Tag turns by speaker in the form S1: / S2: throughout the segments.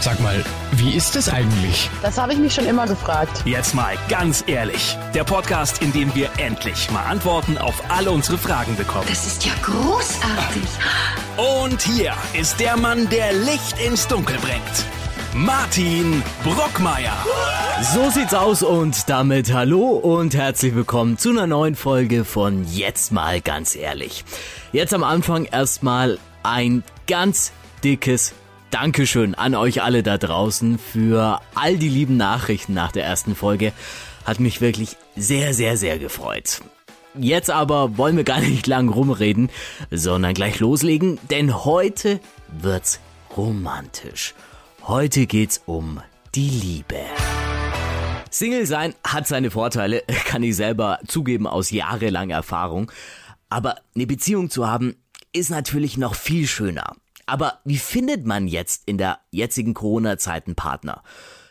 S1: Sag mal, wie ist es eigentlich?
S2: Das habe ich mich schon immer gefragt.
S3: Jetzt mal ganz ehrlich. Der Podcast, in dem wir endlich mal Antworten auf alle unsere Fragen bekommen.
S4: Das ist ja großartig.
S3: Und hier ist der Mann, der Licht ins Dunkel bringt. Martin Brockmeier.
S5: So sieht's aus und damit hallo und herzlich willkommen zu einer neuen Folge von Jetzt mal ganz ehrlich. Jetzt am Anfang erstmal ein ganz dickes Dankeschön an euch alle da draußen für all die lieben Nachrichten nach der ersten Folge. Hat mich wirklich sehr, sehr, sehr gefreut. Jetzt aber wollen wir gar nicht lang rumreden, sondern gleich loslegen, denn heute wird's romantisch. Heute geht's um die Liebe. Single sein hat seine Vorteile, kann ich selber zugeben aus jahrelanger Erfahrung. Aber eine Beziehung zu haben ist natürlich noch viel schöner. Aber wie findet man jetzt in der jetzigen Corona-Zeit einen Partner?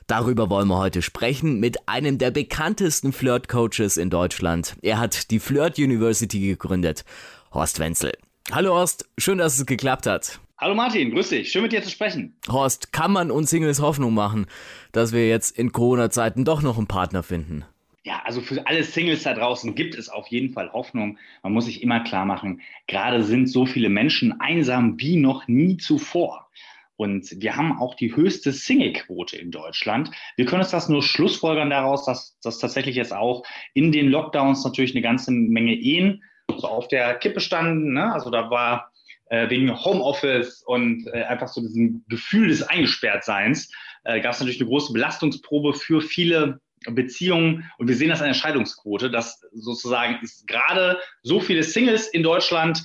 S5: Darüber wollen wir heute sprechen mit einem der bekanntesten Flirt-Coaches in Deutschland. Er hat die Flirt University gegründet, Horst Wenzel. Hallo Horst, schön, dass es geklappt hat.
S6: Hallo Martin, grüß dich, schön mit dir zu sprechen.
S5: Horst, kann man uns Singles Hoffnung machen, dass wir jetzt in Corona-Zeiten doch noch einen Partner finden?
S6: Ja, also für alle Singles da draußen gibt es auf jeden Fall Hoffnung. Man muss sich immer klar machen, gerade sind so viele Menschen einsam wie noch nie zuvor. Und wir haben auch die höchste Single-Quote in Deutschland. Wir können uns das nur schlussfolgern daraus, dass, dass tatsächlich jetzt auch in den Lockdowns natürlich eine ganze Menge Ehen so auf der Kippe standen. Ne? Also da war äh, wegen Homeoffice und äh, einfach so diesem Gefühl des Eingesperrtseins, äh, gab es natürlich eine große Belastungsprobe für viele Beziehungen und wir sehen das an der Scheidungsquote, dass sozusagen gerade so viele Singles in Deutschland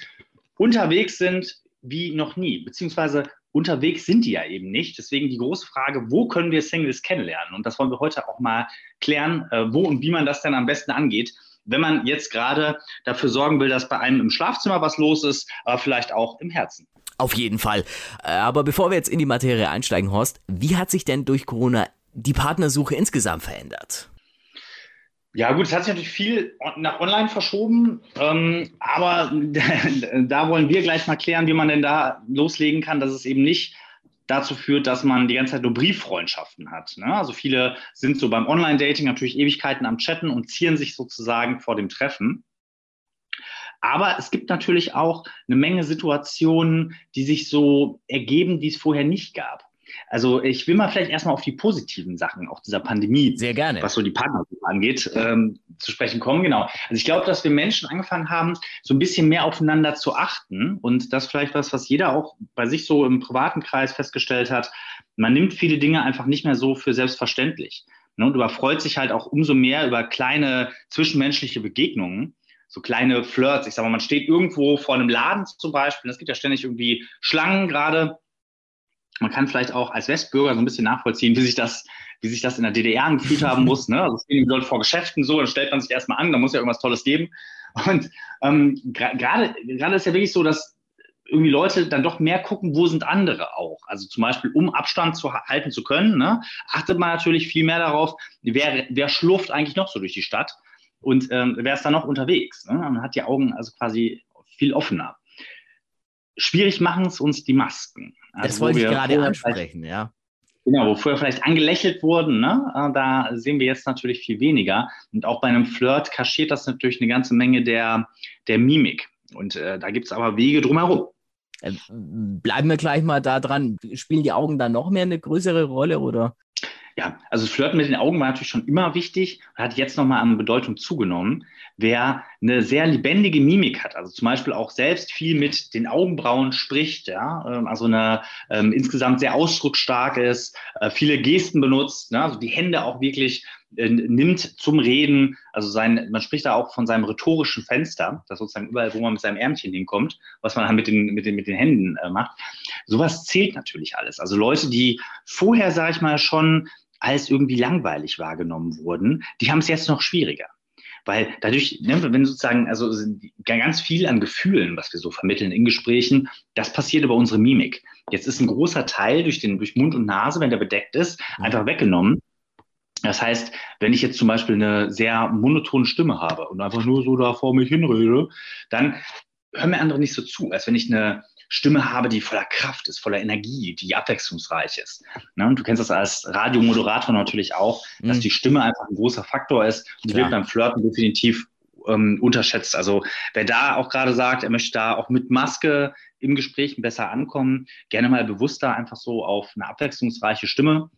S6: unterwegs sind wie noch nie, beziehungsweise unterwegs sind die ja eben nicht. Deswegen die große Frage, wo können wir Singles kennenlernen? Und das wollen wir heute auch mal klären, äh, wo und wie man das denn am besten angeht. Wenn man jetzt gerade dafür sorgen will, dass bei einem im Schlafzimmer was los ist, aber vielleicht auch im Herzen.
S5: Auf jeden Fall. Äh, aber bevor wir jetzt in die Materie einsteigen, Horst, wie hat sich denn durch Corona die Partnersuche insgesamt verändert?
S6: Ja gut, es hat sich natürlich viel nach online verschoben, ähm, aber da wollen wir gleich mal klären, wie man denn da loslegen kann, dass es eben nicht dazu führt, dass man die ganze Zeit nur Brieffreundschaften hat. Ne? Also viele sind so beim Online-Dating natürlich Ewigkeiten am Chatten und zieren sich sozusagen vor dem Treffen. Aber es gibt natürlich auch eine Menge Situationen, die sich so ergeben, die es vorher nicht gab. Also ich will mal vielleicht erstmal auf die positiven Sachen auch dieser Pandemie,
S5: sehr gerne,
S6: was so die Partnersuche angeht, ähm, zu sprechen kommen. Genau. Also ich glaube, dass wir Menschen angefangen haben, so ein bisschen mehr aufeinander zu achten und das vielleicht was, was jeder auch bei sich so im privaten Kreis festgestellt hat. Man nimmt viele Dinge einfach nicht mehr so für selbstverständlich. Ne, und überfreut sich halt auch umso mehr über kleine zwischenmenschliche Begegnungen so kleine Flirts. Ich sag mal, man steht irgendwo vor einem Laden zum Beispiel, es gibt ja ständig irgendwie Schlangen gerade man kann vielleicht auch als Westbürger so ein bisschen nachvollziehen, wie sich das, wie sich das in der DDR angefühlt haben muss. Ne? Also stehen die Leute vor Geschäften so, dann stellt man sich erstmal an, da muss ja irgendwas Tolles geben. Und ähm, gerade gerade ist ja wirklich so, dass irgendwie Leute dann doch mehr gucken, wo sind andere auch. Also zum Beispiel, um Abstand zu halten zu können, ne, achtet man natürlich viel mehr darauf, wer, wer schlurft eigentlich noch so durch die Stadt und ähm, wer ist da noch unterwegs. Ne? Man hat die Augen also quasi viel offener. Schwierig machen es uns die Masken.
S5: Also das wollte ich gerade ansprechen, ja.
S6: Genau, wo früher vielleicht angelächelt wurden, ne? Äh, da sehen wir jetzt natürlich viel weniger. Und auch bei einem Flirt kaschiert das natürlich eine ganze Menge der, der Mimik. Und äh, da gibt es aber Wege drumherum.
S5: Äh, bleiben wir gleich mal da dran. Spielen die Augen da noch mehr eine größere Rolle oder?
S6: Ja, also Flirten mit den Augen war natürlich schon immer wichtig, hat jetzt nochmal an Bedeutung zugenommen. Wer eine sehr lebendige Mimik hat, also zum Beispiel auch selbst viel mit den Augenbrauen spricht, ja, ähm, also eine ähm, insgesamt sehr ausdrucksstark ist, äh, viele Gesten benutzt, ne, also die Hände auch wirklich äh, nimmt zum Reden, also sein, man spricht da auch von seinem rhetorischen Fenster, das sozusagen überall, wo man mit seinem Ärmchen hinkommt, was man mit den, mit den, mit den Händen äh, macht. Sowas zählt natürlich alles. Also Leute, die vorher, sage ich mal, schon als irgendwie langweilig wahrgenommen wurden, die haben es jetzt noch schwieriger. Weil dadurch, ne, wenn sozusagen, also ganz viel an Gefühlen, was wir so vermitteln in Gesprächen, das passiert über unsere Mimik. Jetzt ist ein großer Teil durch den, durch Mund und Nase, wenn der bedeckt ist, mhm. einfach weggenommen. Das heißt, wenn ich jetzt zum Beispiel eine sehr monotone Stimme habe und einfach nur so da vor mich hinrede, dann hören mir andere nicht so zu, als wenn ich eine Stimme habe, die voller Kraft ist, voller Energie, die abwechslungsreich ist. Ne? Und du kennst das als Radiomoderator natürlich auch, mhm. dass die Stimme einfach ein großer Faktor ist und die wird beim Flirten definitiv ähm, unterschätzt. Also wer da auch gerade sagt, er möchte da auch mit Maske im Gespräch besser ankommen, gerne mal bewusster einfach so auf eine abwechslungsreiche Stimme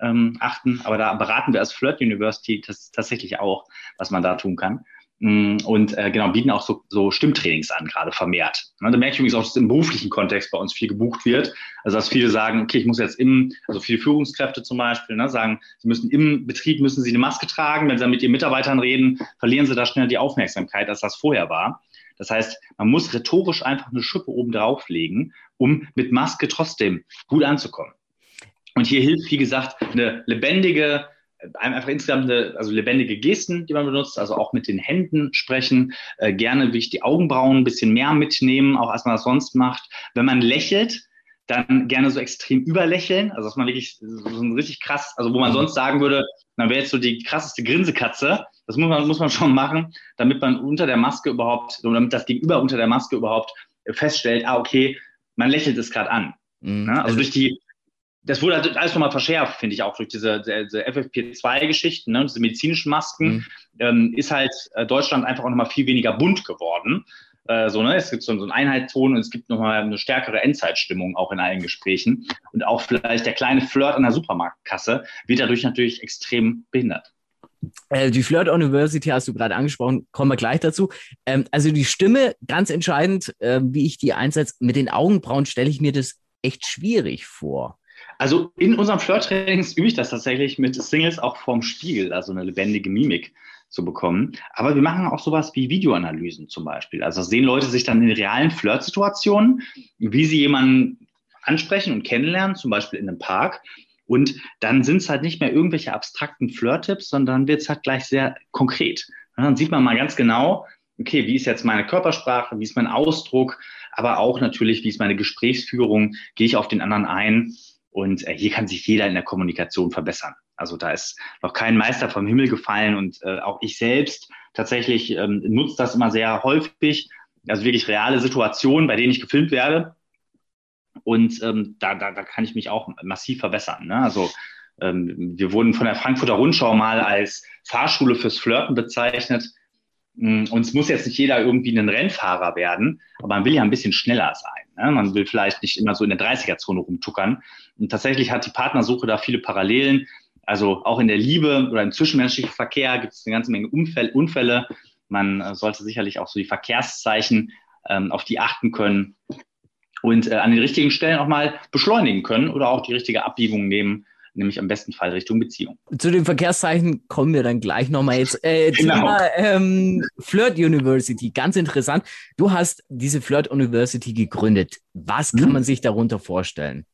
S6: ähm, achten. Aber da beraten wir als Flirt University das tatsächlich auch, was man da tun kann. Mm, und äh, genau, bieten auch so, so Stimmtrainings an, gerade vermehrt. Ne, da merke ich übrigens auch, dass im beruflichen Kontext bei uns viel gebucht wird. Also dass viele sagen, okay, ich muss jetzt im, also viele Führungskräfte zum Beispiel, ne, sagen, sie müssen im Betrieb müssen sie eine Maske tragen. Wenn sie dann mit ihren Mitarbeitern reden, verlieren sie da schnell die Aufmerksamkeit, als das vorher war. Das heißt, man muss rhetorisch einfach eine Schippe oben drauflegen, um mit Maske trotzdem gut anzukommen. Und hier hilft, wie gesagt, eine lebendige, einfach insgesamt eine, also lebendige Gesten, die man benutzt, also auch mit den Händen sprechen, äh, gerne wirklich die Augenbrauen ein bisschen mehr mitnehmen, auch als man das sonst macht. Wenn man lächelt, dann gerne so extrem überlächeln, also dass man wirklich so ein richtig krass, also wo man mhm. sonst sagen würde, dann wäre jetzt so die krasseste Grinsekatze. Das muss man, muss man schon machen, damit man unter der Maske überhaupt, damit das Gegenüber unter der Maske überhaupt feststellt, ah, okay, man lächelt es gerade an. Mhm. Also, also durch die das wurde halt alles nochmal verschärft, finde ich auch, durch diese, diese FFP2-Geschichten, ne, diese medizinischen Masken, mhm. ähm, ist halt äh, Deutschland einfach auch nochmal viel weniger bunt geworden. Äh, so, ne? Es gibt so, so einen Einheitston und es gibt nochmal eine stärkere Endzeitstimmung auch in allen Gesprächen. Und auch vielleicht der kleine Flirt an der Supermarktkasse wird dadurch natürlich extrem behindert.
S5: Äh, die Flirt University hast du gerade angesprochen, kommen wir gleich dazu. Ähm, also die Stimme, ganz entscheidend, äh, wie ich die einsetze, mit den Augenbrauen stelle ich mir das echt schwierig vor.
S6: Also in unserem Flirt-Trainings übe ich das tatsächlich mit Singles auch vorm Spiegel, also eine lebendige Mimik zu bekommen. Aber wir machen auch sowas wie Videoanalysen zum Beispiel. Also sehen Leute sich dann in realen Flirt-Situationen, wie sie jemanden ansprechen und kennenlernen, zum Beispiel in einem Park. Und dann sind es halt nicht mehr irgendwelche abstrakten Flirt-Tipps, sondern wird es halt gleich sehr konkret. Und dann sieht man mal ganz genau, okay, wie ist jetzt meine Körpersprache, wie ist mein Ausdruck, aber auch natürlich, wie ist meine Gesprächsführung, gehe ich auf den anderen ein und äh, hier kann sich jeder in der Kommunikation verbessern. Also da ist noch kein Meister vom Himmel gefallen und äh, auch ich selbst tatsächlich ähm, nutze das immer sehr häufig. Also wirklich reale Situationen, bei denen ich gefilmt werde. Und ähm, da, da, da kann ich mich auch massiv verbessern. Ne? Also ähm, wir wurden von der Frankfurter Rundschau mal als Fahrschule fürs Flirten bezeichnet. Mm, und es muss jetzt nicht jeder irgendwie ein Rennfahrer werden, aber man will ja ein bisschen schneller sein. Ne? Man will vielleicht nicht immer so in der 30er-Zone rumtuckern. Und tatsächlich hat die Partnersuche da viele Parallelen. Also auch in der Liebe oder im zwischenmenschlichen Verkehr gibt es eine ganze Menge Unfälle. Unfälle. Man äh, sollte sicherlich auch so die Verkehrszeichen ähm, auf die achten können und äh, an den richtigen Stellen auch mal beschleunigen können oder auch die richtige Abbiegung nehmen nämlich am besten Fall Richtung Beziehung.
S5: Zu den Verkehrszeichen kommen wir dann gleich nochmal jetzt. Äh, genau. Thema ähm, Flirt University, ganz interessant. Du hast diese Flirt University gegründet. Was kann hm. man sich darunter vorstellen?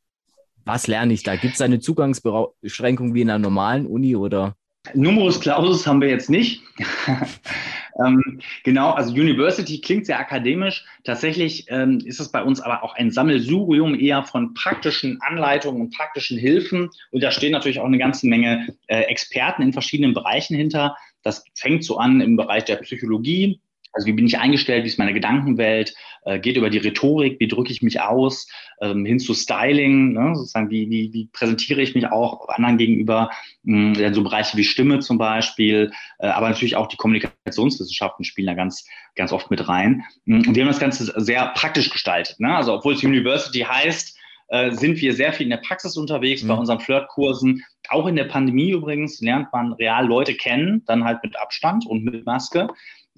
S5: Was lerne ich da? Gibt es eine Zugangsbeschränkung wie in einer normalen Uni oder?
S6: Numerus Clausus haben wir jetzt nicht. ähm, genau, also University klingt sehr akademisch. Tatsächlich ähm, ist es bei uns aber auch ein Sammelsurium eher von praktischen Anleitungen und praktischen Hilfen. Und da stehen natürlich auch eine ganze Menge äh, Experten in verschiedenen Bereichen hinter. Das fängt so an im Bereich der Psychologie, also wie bin ich eingestellt, wie ist meine Gedankenwelt, äh, geht über die Rhetorik, wie drücke ich mich aus, ähm, hin zu Styling, ne, sozusagen wie, wie, wie präsentiere ich mich auch anderen gegenüber, mh, hm, so Bereiche wie Stimme zum Beispiel, äh, aber natürlich auch die Kommunikationswissenschaften spielen da ganz, ganz oft mit rein. Hm, und wir haben das Ganze sehr praktisch gestaltet. Ne? Also obwohl es University heißt, äh, sind wir sehr viel in der Praxis unterwegs, mhm. bei unseren Flirtkursen. Auch in der Pandemie übrigens lernt man real Leute kennen, dann halt mit Abstand und mit Maske.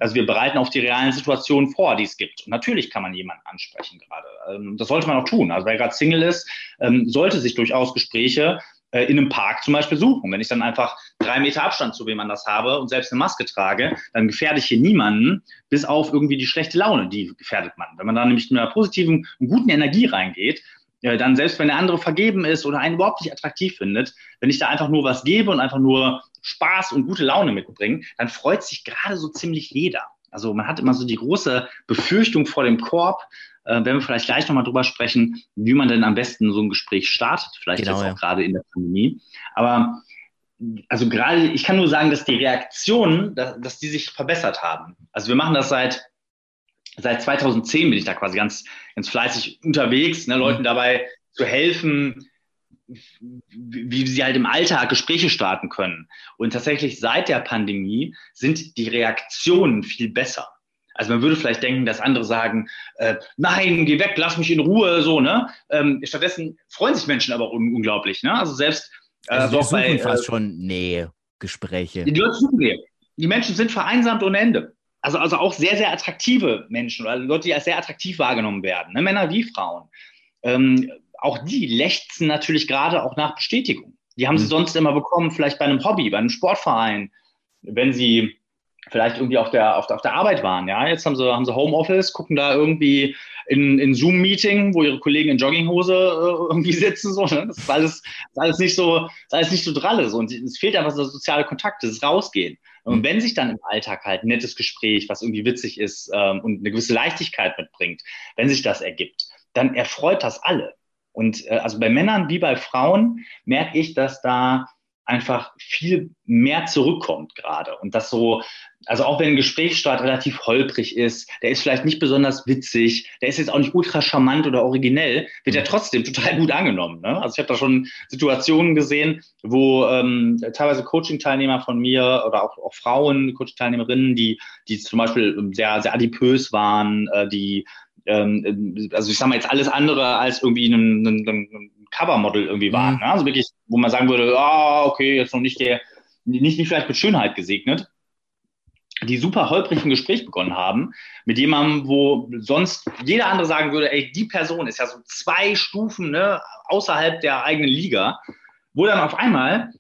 S6: Also wir bereiten auf die realen Situationen vor, die es gibt. Und natürlich kann man jemanden ansprechen gerade. Ähm, das sollte man auch tun. Also wer gerade Single ist, ähm, sollte sich durchaus Gespräche äh, in einem Park zum Beispiel suchen. Wenn ich dann einfach drei Meter Abstand zu wem anders habe und selbst eine Maske trage, dann gefährde ich hier niemanden, bis auf irgendwie die schlechte Laune, die gefährdet man. Wenn man da nämlich mit einer positiven und guten Energie reingeht, dann selbst wenn der andere vergeben ist oder einen überhaupt nicht attraktiv findet, wenn ich da einfach nur was gebe und einfach nur Spaß und gute Laune mitbringen, dann freut sich gerade so ziemlich jeder. Also man hat immer so die große Befürchtung vor dem Korb, äh, wenn wir vielleicht gleich nochmal drüber sprechen, wie man denn am besten so ein Gespräch startet, vielleicht genau, jetzt auch ja. gerade in der Pandemie. Aber also gerade, ich kann nur sagen, dass die Reaktionen, dass, dass die sich verbessert haben. Also wir machen das seit seit 2010 bin ich da quasi ganz, ganz fleißig unterwegs, ne, Leuten mhm. dabei zu helfen, wie sie halt im Alltag Gespräche starten können. Und tatsächlich seit der Pandemie sind die Reaktionen viel besser. Also man würde vielleicht denken, dass andere sagen, äh, nein, geh weg, lass mich in Ruhe, so, ne? Ähm, stattdessen freuen sich Menschen aber un unglaublich, ne? Also selbst
S5: äh, also wir suchen bei, fast äh, schon Nähe, Gespräche.
S6: Die Leute suchen Nähe. Die Menschen sind vereinsamt ohne Ende. Also, also auch sehr, sehr attraktive Menschen oder Leute, die als sehr attraktiv wahrgenommen werden, ne? Männer wie Frauen. Ähm, auch die lechzen natürlich gerade auch nach Bestätigung. Die haben mhm. sie sonst immer bekommen, vielleicht bei einem Hobby, bei einem Sportverein, wenn sie vielleicht irgendwie auf der, auf der, auf der Arbeit waren. Ja, jetzt haben sie, haben sie Homeoffice, gucken da irgendwie in, in Zoom-Meeting, wo ihre Kollegen in Jogginghose äh, irgendwie sitzen. So, ne? Das ist alles, ist alles nicht so, ist alles nicht so dralle. So. Und es fehlt einfach so soziale Kontakt, das Rausgehen. Und mhm. wenn sich dann im Alltag halt ein nettes Gespräch, was irgendwie witzig ist ähm, und eine gewisse Leichtigkeit mitbringt, wenn sich das ergibt, dann erfreut das alle. Und äh, also bei Männern wie bei Frauen merke ich, dass da einfach viel mehr zurückkommt gerade. Und das so, also auch wenn ein Gesprächsstart relativ holprig ist, der ist vielleicht nicht besonders witzig, der ist jetzt auch nicht ultra charmant oder originell, wird er trotzdem total gut angenommen. Ne? Also ich habe da schon Situationen gesehen, wo ähm, teilweise Coaching-Teilnehmer von mir oder auch, auch Frauen, Coaching-Teilnehmerinnen, die, die zum Beispiel sehr, sehr adipös waren, äh, die ähm, also ich sage mal jetzt alles andere als irgendwie ein, ein, ein Covermodel irgendwie waren. Mhm. Ne? Also wirklich, wo man sagen würde, ah, oh, okay, jetzt noch nicht der, nicht, nicht vielleicht mit Schönheit gesegnet, die super holprig ein Gespräch begonnen haben mit jemandem, wo sonst jeder andere sagen würde, ey, die Person ist ja so zwei Stufen ne, außerhalb der eigenen Liga, wo dann auf einmal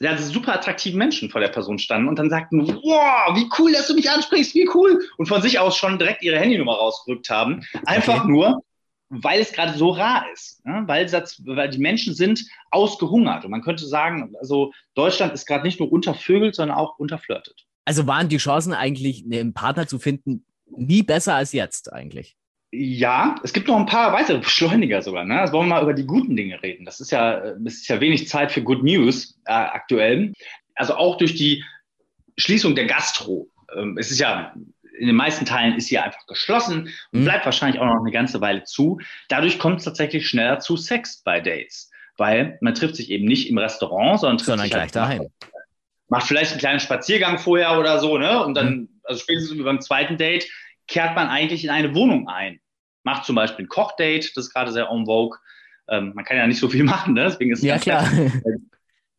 S6: ja, super attraktiven Menschen vor der Person standen und dann sagten, wow, wie cool, dass du mich ansprichst, wie cool. Und von sich aus schon direkt ihre Handynummer rausgerückt haben. Einfach okay. nur, weil es gerade so rar ist. Ne? Weil, das, weil die Menschen sind ausgehungert. Und man könnte sagen, also Deutschland ist gerade nicht nur untervögelt, sondern auch unterflirtet.
S5: Also waren die Chancen eigentlich, einen Partner zu finden, nie besser als jetzt eigentlich?
S6: Ja, es gibt noch ein paar weitere Beschleuniger sogar. Ne? Also wollen wir mal über die guten Dinge reden. Das ist ja, es ist ja wenig Zeit für Good News äh, aktuell. Also auch durch die Schließung der Gastro. Ähm, es ist ja in den meisten Teilen ist sie einfach geschlossen und mhm. bleibt wahrscheinlich auch noch eine ganze Weile zu. Dadurch kommt es tatsächlich schneller zu Sex bei Dates, weil man trifft sich eben nicht im Restaurant, sondern trifft
S5: sondern
S6: sich
S5: gleich halt daheim.
S6: Macht vielleicht einen kleinen Spaziergang vorher oder so, ne? Und dann, mhm. also spätestens beim zweiten Date, kehrt man eigentlich in eine Wohnung ein. Macht zum Beispiel ein Kochdate, das ist gerade sehr en vogue. Ähm, man kann ja nicht so viel machen, ne? deswegen ist es
S5: ja, klar.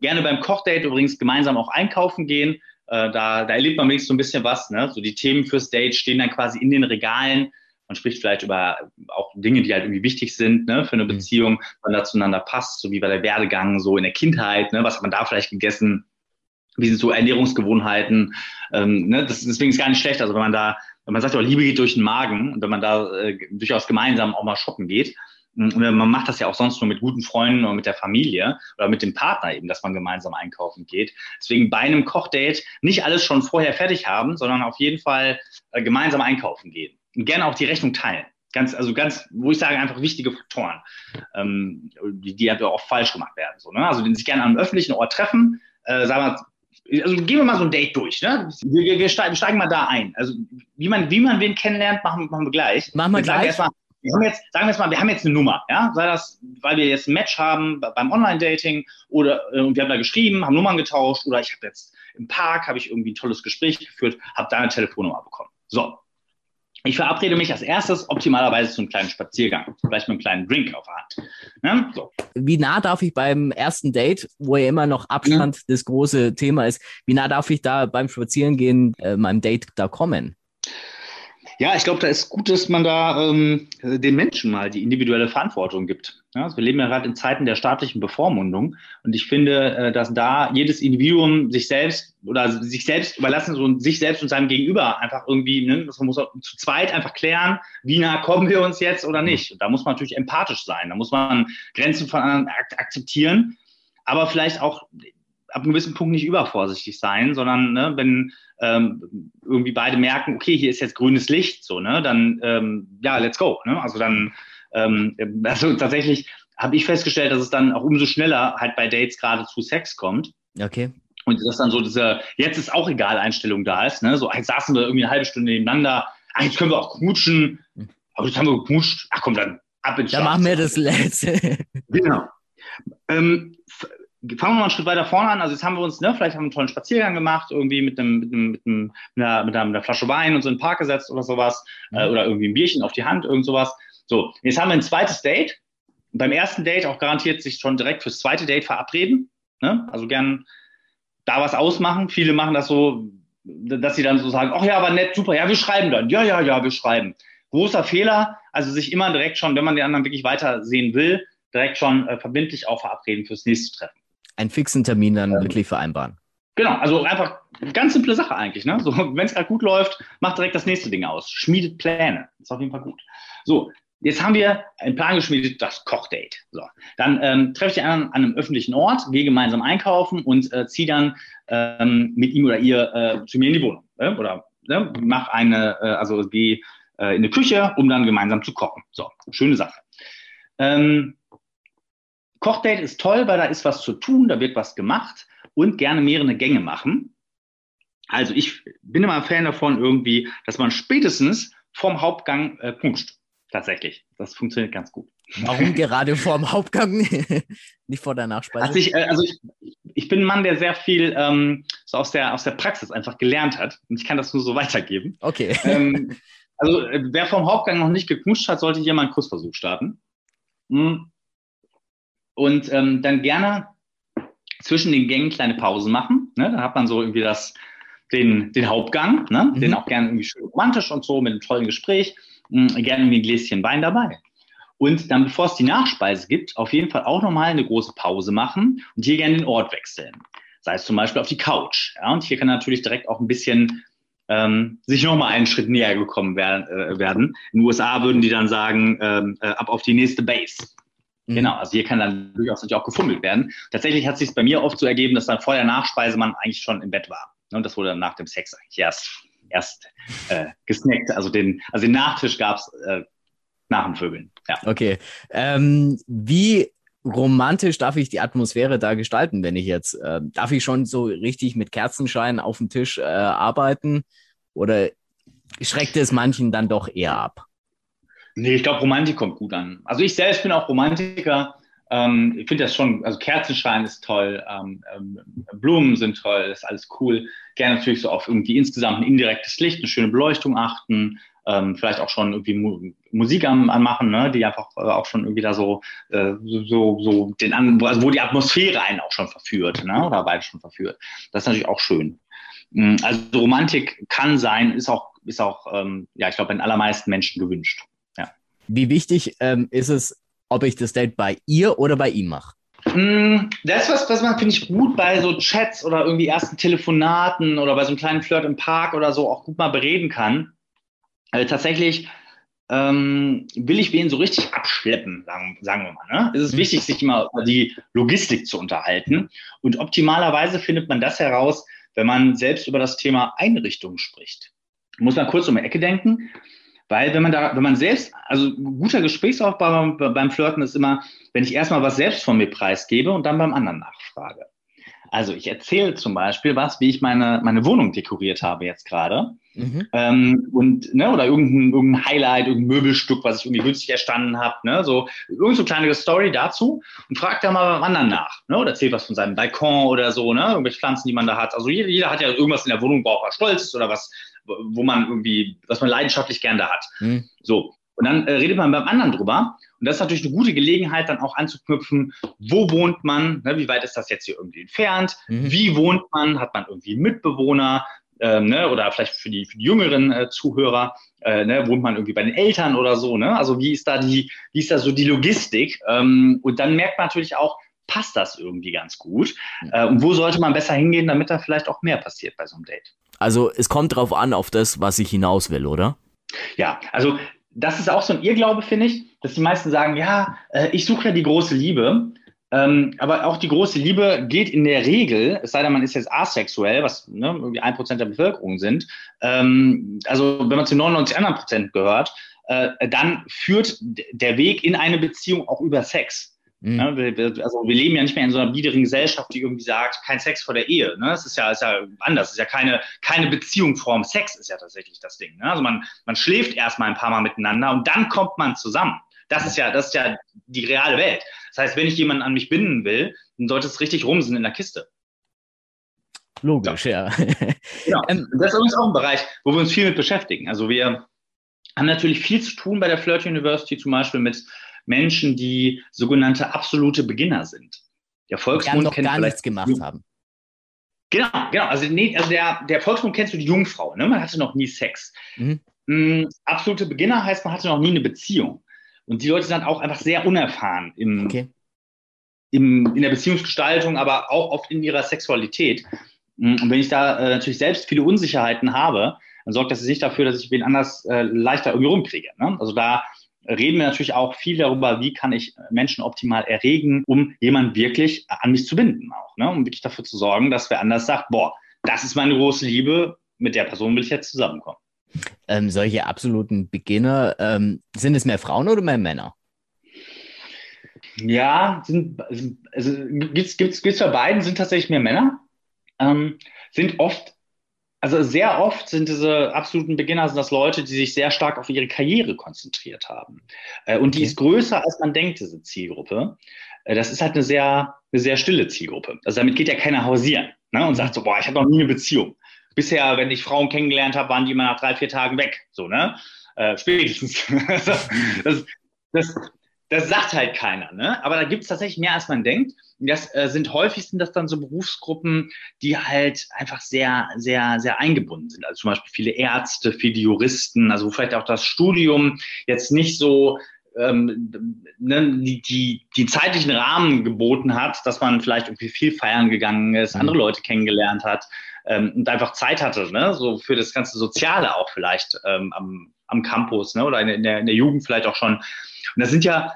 S6: Gerne beim Kochdate übrigens gemeinsam auch einkaufen gehen. Äh, da, da erlebt man wenigstens so ein bisschen was. Ne? So die Themen fürs Date stehen dann quasi in den Regalen. Man spricht vielleicht über auch Dinge, die halt irgendwie wichtig sind ne, für eine mhm. Beziehung, wann da zueinander passt, so wie bei der Werdegang, so in der Kindheit, ne, was hat man da vielleicht gegessen, wie sind so Ernährungsgewohnheiten. Ähm, ne, das, deswegen ist gar nicht schlecht. Also wenn man da man sagt ja auch, Liebe geht durch den Magen. Und wenn man da äh, durchaus gemeinsam auch mal shoppen geht, und man macht das ja auch sonst nur mit guten Freunden oder mit der Familie oder mit dem Partner eben, dass man gemeinsam einkaufen geht. Deswegen bei einem Kochdate nicht alles schon vorher fertig haben, sondern auf jeden Fall äh, gemeinsam einkaufen gehen. Und gerne auch die Rechnung teilen. Ganz, also ganz, wo ich sage, einfach wichtige Faktoren, ähm, die, die ja auch falsch gemacht werden. So, ne? Also sich gerne an einem öffentlichen Ort treffen, äh, sagen wir, also gehen wir mal so ein Date durch, ne? Wir, wir steigen, steigen, mal da ein. Also wie man, wie man wen kennenlernt, machen, machen wir gleich.
S5: Machen wir gleich.
S6: Mal, wir haben jetzt, sagen wir jetzt mal, wir haben jetzt eine Nummer, ja? Sei das, weil wir jetzt ein Match haben beim Online-Dating oder äh, wir haben da geschrieben, haben Nummern getauscht oder ich habe jetzt im Park habe ich irgendwie ein tolles Gespräch geführt, habe da eine Telefonnummer bekommen. So, ich verabrede mich als erstes optimalerweise zu einem kleinen Spaziergang, vielleicht mit einem kleinen Drink auf der Hand.
S5: Ne? So. Wie nah darf ich beim ersten Date, wo ja immer noch Abstand ja. das große Thema ist, wie nah darf ich da beim Spazierengehen äh, meinem Date da kommen?
S6: Ja, ich glaube, da ist gut, dass man da ähm, den Menschen mal die individuelle Verantwortung gibt. Ja, also wir leben ja gerade in Zeiten der staatlichen Bevormundung und ich finde, äh, dass da jedes Individuum sich selbst oder sich selbst überlassen und sich selbst und seinem Gegenüber einfach irgendwie, ne, das muss zu zweit einfach klären, wie nah kommen wir uns jetzt oder nicht. Und da muss man natürlich empathisch sein, da muss man Grenzen von anderen ak akzeptieren, aber vielleicht auch ab einem gewissen Punkt nicht übervorsichtig sein, sondern ne, wenn ähm, irgendwie beide merken, okay, hier ist jetzt grünes Licht, so, ne, dann ähm, ja, let's go. Ne? Also dann, ähm, also tatsächlich habe ich festgestellt, dass es dann auch umso schneller halt bei Dates gerade zu Sex kommt.
S5: Okay.
S6: Und dass dann so diese, jetzt ist auch egal Einstellung da ist, ne? So, jetzt saßen wir irgendwie eine halbe Stunde nebeneinander, ach, jetzt können wir auch knutschen. Aber jetzt haben wir geknutscht. Ach komm, dann ab ins
S5: Dann machen wir das letzte.
S6: Genau. Ähm, fangen wir mal einen Schritt weiter vorne an. Also jetzt haben wir uns, ne, vielleicht haben wir einen tollen Spaziergang gemacht, irgendwie mit, einem, mit, einem, mit, einem, mit, einer, mit, einer, Flasche Wein und so in den Park gesetzt oder sowas. Äh, oder irgendwie ein Bierchen auf die Hand, irgend sowas. So, jetzt haben wir ein zweites Date. Beim ersten Date auch garantiert sich schon direkt fürs zweite Date verabreden. Ne? Also gern da was ausmachen. Viele machen das so, dass sie dann so sagen, ach ja, war nett, super, ja, wir schreiben dann. Ja, ja, ja, wir schreiben. Großer Fehler, also sich immer direkt schon, wenn man den anderen wirklich weiter sehen will, direkt schon äh, verbindlich auch verabreden fürs nächste Treffen.
S5: Einen fixen Termin dann wirklich vereinbaren.
S6: Genau, also einfach ganz simple Sache eigentlich. Ne? So, wenn es gerade gut läuft, macht direkt das nächste Ding aus. Schmiedet Pläne. Ist auf jeden Fall gut. So, jetzt haben wir einen Plan geschmiedet, das Kochdate. So, dann ähm, treffe ich den anderen an einem öffentlichen Ort, gehe gemeinsam einkaufen und äh, ziehe dann ähm, mit ihm oder ihr äh, zu mir in die Wohnung. Ne? Oder ne? mach eine, äh, also gehe äh, in eine Küche, um dann gemeinsam zu kochen. So, schöne Sache. Ähm, Kochdate ist toll, weil da ist was zu tun, da wird was gemacht und gerne mehrere Gänge machen. Also ich bin immer ein Fan davon irgendwie, dass man spätestens vom Hauptgang äh, puncht. Tatsächlich. Das funktioniert ganz gut.
S5: Warum gerade vor dem Hauptgang, nicht vor der Nachspeise?
S6: Also ich, äh, also ich, ich bin ein Mann, der sehr viel ähm, so aus der, aus der Praxis einfach gelernt hat. Und ich kann das nur so weitergeben.
S5: Okay.
S6: ähm, also äh, wer vom Hauptgang noch nicht geknutscht hat, sollte hier mal einen Kussversuch starten. Mm. Und ähm, dann gerne zwischen den Gängen kleine Pausen machen. Ne? Da hat man so irgendwie das, den, den Hauptgang, ne?
S5: Mhm.
S6: den auch gerne irgendwie schön romantisch und so mit einem tollen Gespräch. Mm, gerne ein Gläschen Wein dabei. Und dann, bevor es die Nachspeise gibt, auf jeden Fall auch nochmal eine große Pause machen und hier gerne den Ort wechseln. Sei es zum Beispiel auf die Couch. Ja? Und hier kann natürlich direkt auch ein bisschen ähm, sich nochmal einen Schritt näher gekommen werden, äh, werden. In den USA würden die dann sagen, ähm, äh, ab auf die nächste Base.
S5: Mhm.
S6: Genau, also hier kann dann durchaus natürlich auch gefummelt werden. Tatsächlich hat es sich bei mir oft so ergeben, dass dann vor der Nachspeise man eigentlich schon im Bett war. Ne, Und das wurde dann nach dem Sex eigentlich erst, erst äh, gesnackt. Also den, also den Nachtisch gab es äh, nach dem Vögeln. Ja.
S5: Okay. Ähm, wie romantisch darf ich die Atmosphäre da gestalten, wenn ich jetzt, äh, darf ich schon so richtig mit Kerzenschein auf dem Tisch äh, arbeiten oder schreckt es manchen dann doch eher ab?
S6: Nee, ich glaube, Romantik kommt gut an. Also ich selbst bin auch Romantiker. Ähm, ich finde das schon, also Kerzenschein ist toll, ähm, ähm, Blumen sind toll, ist alles cool. Gerne natürlich so auf irgendwie insgesamt ein indirektes Licht, eine schöne Beleuchtung achten. Ähm, vielleicht auch schon irgendwie Mu Musik an, anmachen, ne, die einfach äh, auch schon irgendwie da so, äh, so, so den an, also wo die Atmosphäre einen auch schon verführt, ne, oder beide schon verführt. Das ist natürlich auch schön. Mm, Also Romantik kann sein, ist auch, ist auch, ähm, ja, ich glaube, bei den allermeisten Menschen gewünscht.
S5: Wie wichtig ähm, ist es, ob ich das Date bei ihr oder bei ihm mache?
S6: Mm, Das ist was, was man, finde ich, gut bei so Chats oder irgendwie ersten Telefonaten oder bei so einem kleinen Flirt im Park oder so auch gut mal bereden kann. Also tatsächlich ähm, will ich wen so richtig abschleppen, sagen, sagen wir mal. Ne? Es ist
S5: Mhm.
S6: wichtig, sich immer über die Logistik zu unterhalten. Und optimalerweise findet man das heraus, wenn man selbst über das Thema Einrichtung spricht. Muss man kurz um die Ecke denken. Weil wenn man da, wenn man selbst, also guter Gesprächsaufbau beim Flirten ist immer, wenn ich erstmal was selbst von mir preisgebe und dann beim anderen nachfrage. Also ich erzähle zum Beispiel was, wie ich meine, meine Wohnung dekoriert habe jetzt gerade.
S5: Mhm.
S6: Ähm, und, ne, oder irgendein, irgendein Highlight, irgendein Möbelstück, was ich irgendwie günstig erstanden habe, ne, so, irgend so kleine Story dazu und fragt da mal beim anderen nach, ne, oder erzählt was von seinem Balkon oder so, ne, irgendwelche Pflanzen, die man da hat. Also jeder, jeder hat ja irgendwas in der Wohnung, worauf er stolz ist oder was, wo man irgendwie, was man leidenschaftlich gern da hat.
S5: Mhm.
S6: So. Und dann äh, redet man beim anderen drüber. Und das ist natürlich eine gute Gelegenheit, dann auch anzuknüpfen, wo wohnt man, ne, wie weit ist das jetzt hier irgendwie entfernt,
S5: Mhm.
S6: wie wohnt man, hat man irgendwie Mitbewohner, ähm, ne, oder vielleicht für die, für die jüngeren äh, Zuhörer, äh, ne, wohnt man irgendwie bei den Eltern oder so, ne? Also wie ist da die, wie ist da so die Logistik? Ähm, und dann merkt man natürlich auch, passt das irgendwie ganz gut? Äh, und wo sollte man besser hingehen, damit da vielleicht auch mehr passiert bei so einem Date?
S5: Also es kommt drauf an, auf das, was ich hinaus will, oder?
S6: Ja, also das ist auch so ein Irrglaube, finde ich, dass die meisten sagen, ja, äh, ich suche ja die große Liebe. Ähm, aber auch die große Liebe geht in der Regel, es sei denn, man ist jetzt asexuell, was ne, irgendwie ein Prozent der Bevölkerung sind, ähm, also wenn man zu 99 anderen Prozent gehört, äh, dann führt der Weg in eine Beziehung auch über Sex. Mhm. Wir, also wir leben ja nicht mehr in so einer biederen Gesellschaft, die irgendwie sagt, kein Sex vor der Ehe. Ne? Das ist ja, ist ja anders. Das ist ja keine, keine Beziehung vorm Sex, ist ja tatsächlich das Ding. Ne? Also man, man schläft erstmal ein paar Mal miteinander und dann kommt man zusammen. Das ist ja, das ist ja die reale Welt. Das heißt, wenn ich jemanden an mich binden will, dann sollte es richtig rumsen in der Kiste.
S5: Logisch, ja. ja.
S6: Genau. Ähm, das ist übrigens auch ein Bereich, wo wir uns viel mit beschäftigen. Also wir haben natürlich viel zu tun bei der Flirt University, zum Beispiel mit Menschen, die sogenannte absolute Beginner sind.
S5: Der Volksmund noch kennt gar nichts gemacht haben.
S6: Genau, genau. Also, nee, also der, der Volksmund kennst du die Jungfrau, ne? Man hatte noch nie Sex. Mhm. Mm, absolute Beginner heißt, man hatte noch nie eine Beziehung. Und die Leute sind auch einfach sehr unerfahren im, okay. im, in der Beziehungsgestaltung, aber auch oft in ihrer Sexualität. Mm, und wenn ich da äh, natürlich selbst viele Unsicherheiten habe, dann sorgt das nicht dafür, dass ich wen anders äh, leichter irgendwie rumkriege. Ne? Also da reden wir natürlich auch viel darüber, wie kann ich Menschen optimal erregen, um jemanden wirklich an mich zu binden auch, ne? um wirklich dafür zu sorgen, dass wer anders sagt, boah, das ist meine große Liebe, mit der Person will ich jetzt zusammenkommen.
S5: Ähm, solche absoluten Beginner, ähm, sind es mehr Frauen oder mehr Männer?
S6: Ja, sind, also gibt's, gibt's, gibt's bei beiden, sind tatsächlich mehr Männer, ähm, sind oft also sehr oft sind diese absoluten Beginner sind das Leute, die sich sehr stark auf ihre Karriere konzentriert haben. Äh, und die okay. ist größer, als man denkt, diese Zielgruppe. Äh, das ist halt eine sehr, eine sehr stille Zielgruppe. Also damit geht ja keiner hausieren ne? und sagt so, boah, ich habe noch nie eine Beziehung. Bisher, wenn ich Frauen kennengelernt habe, waren die immer nach drei, vier Tagen weg. So, ne? Äh, spätestens. das, das, das sagt halt keiner. Ne? Aber da gibt es tatsächlich mehr, als man denkt. Das äh, sind häufig sind das dann so Berufsgruppen, die halt einfach sehr, sehr, sehr eingebunden sind. Also zum Beispiel viele Ärzte, viele Juristen, also vielleicht auch das Studium jetzt nicht so ähm, ne, die, die, die zeitlichen Rahmen geboten hat, dass man vielleicht irgendwie viel feiern gegangen ist, andere mhm. Leute kennengelernt hat ähm, und einfach Zeit hatte, ne? so für das ganze Soziale auch vielleicht ähm, am, am Campus ne? oder in der, in der Jugend vielleicht auch schon. Und das sind ja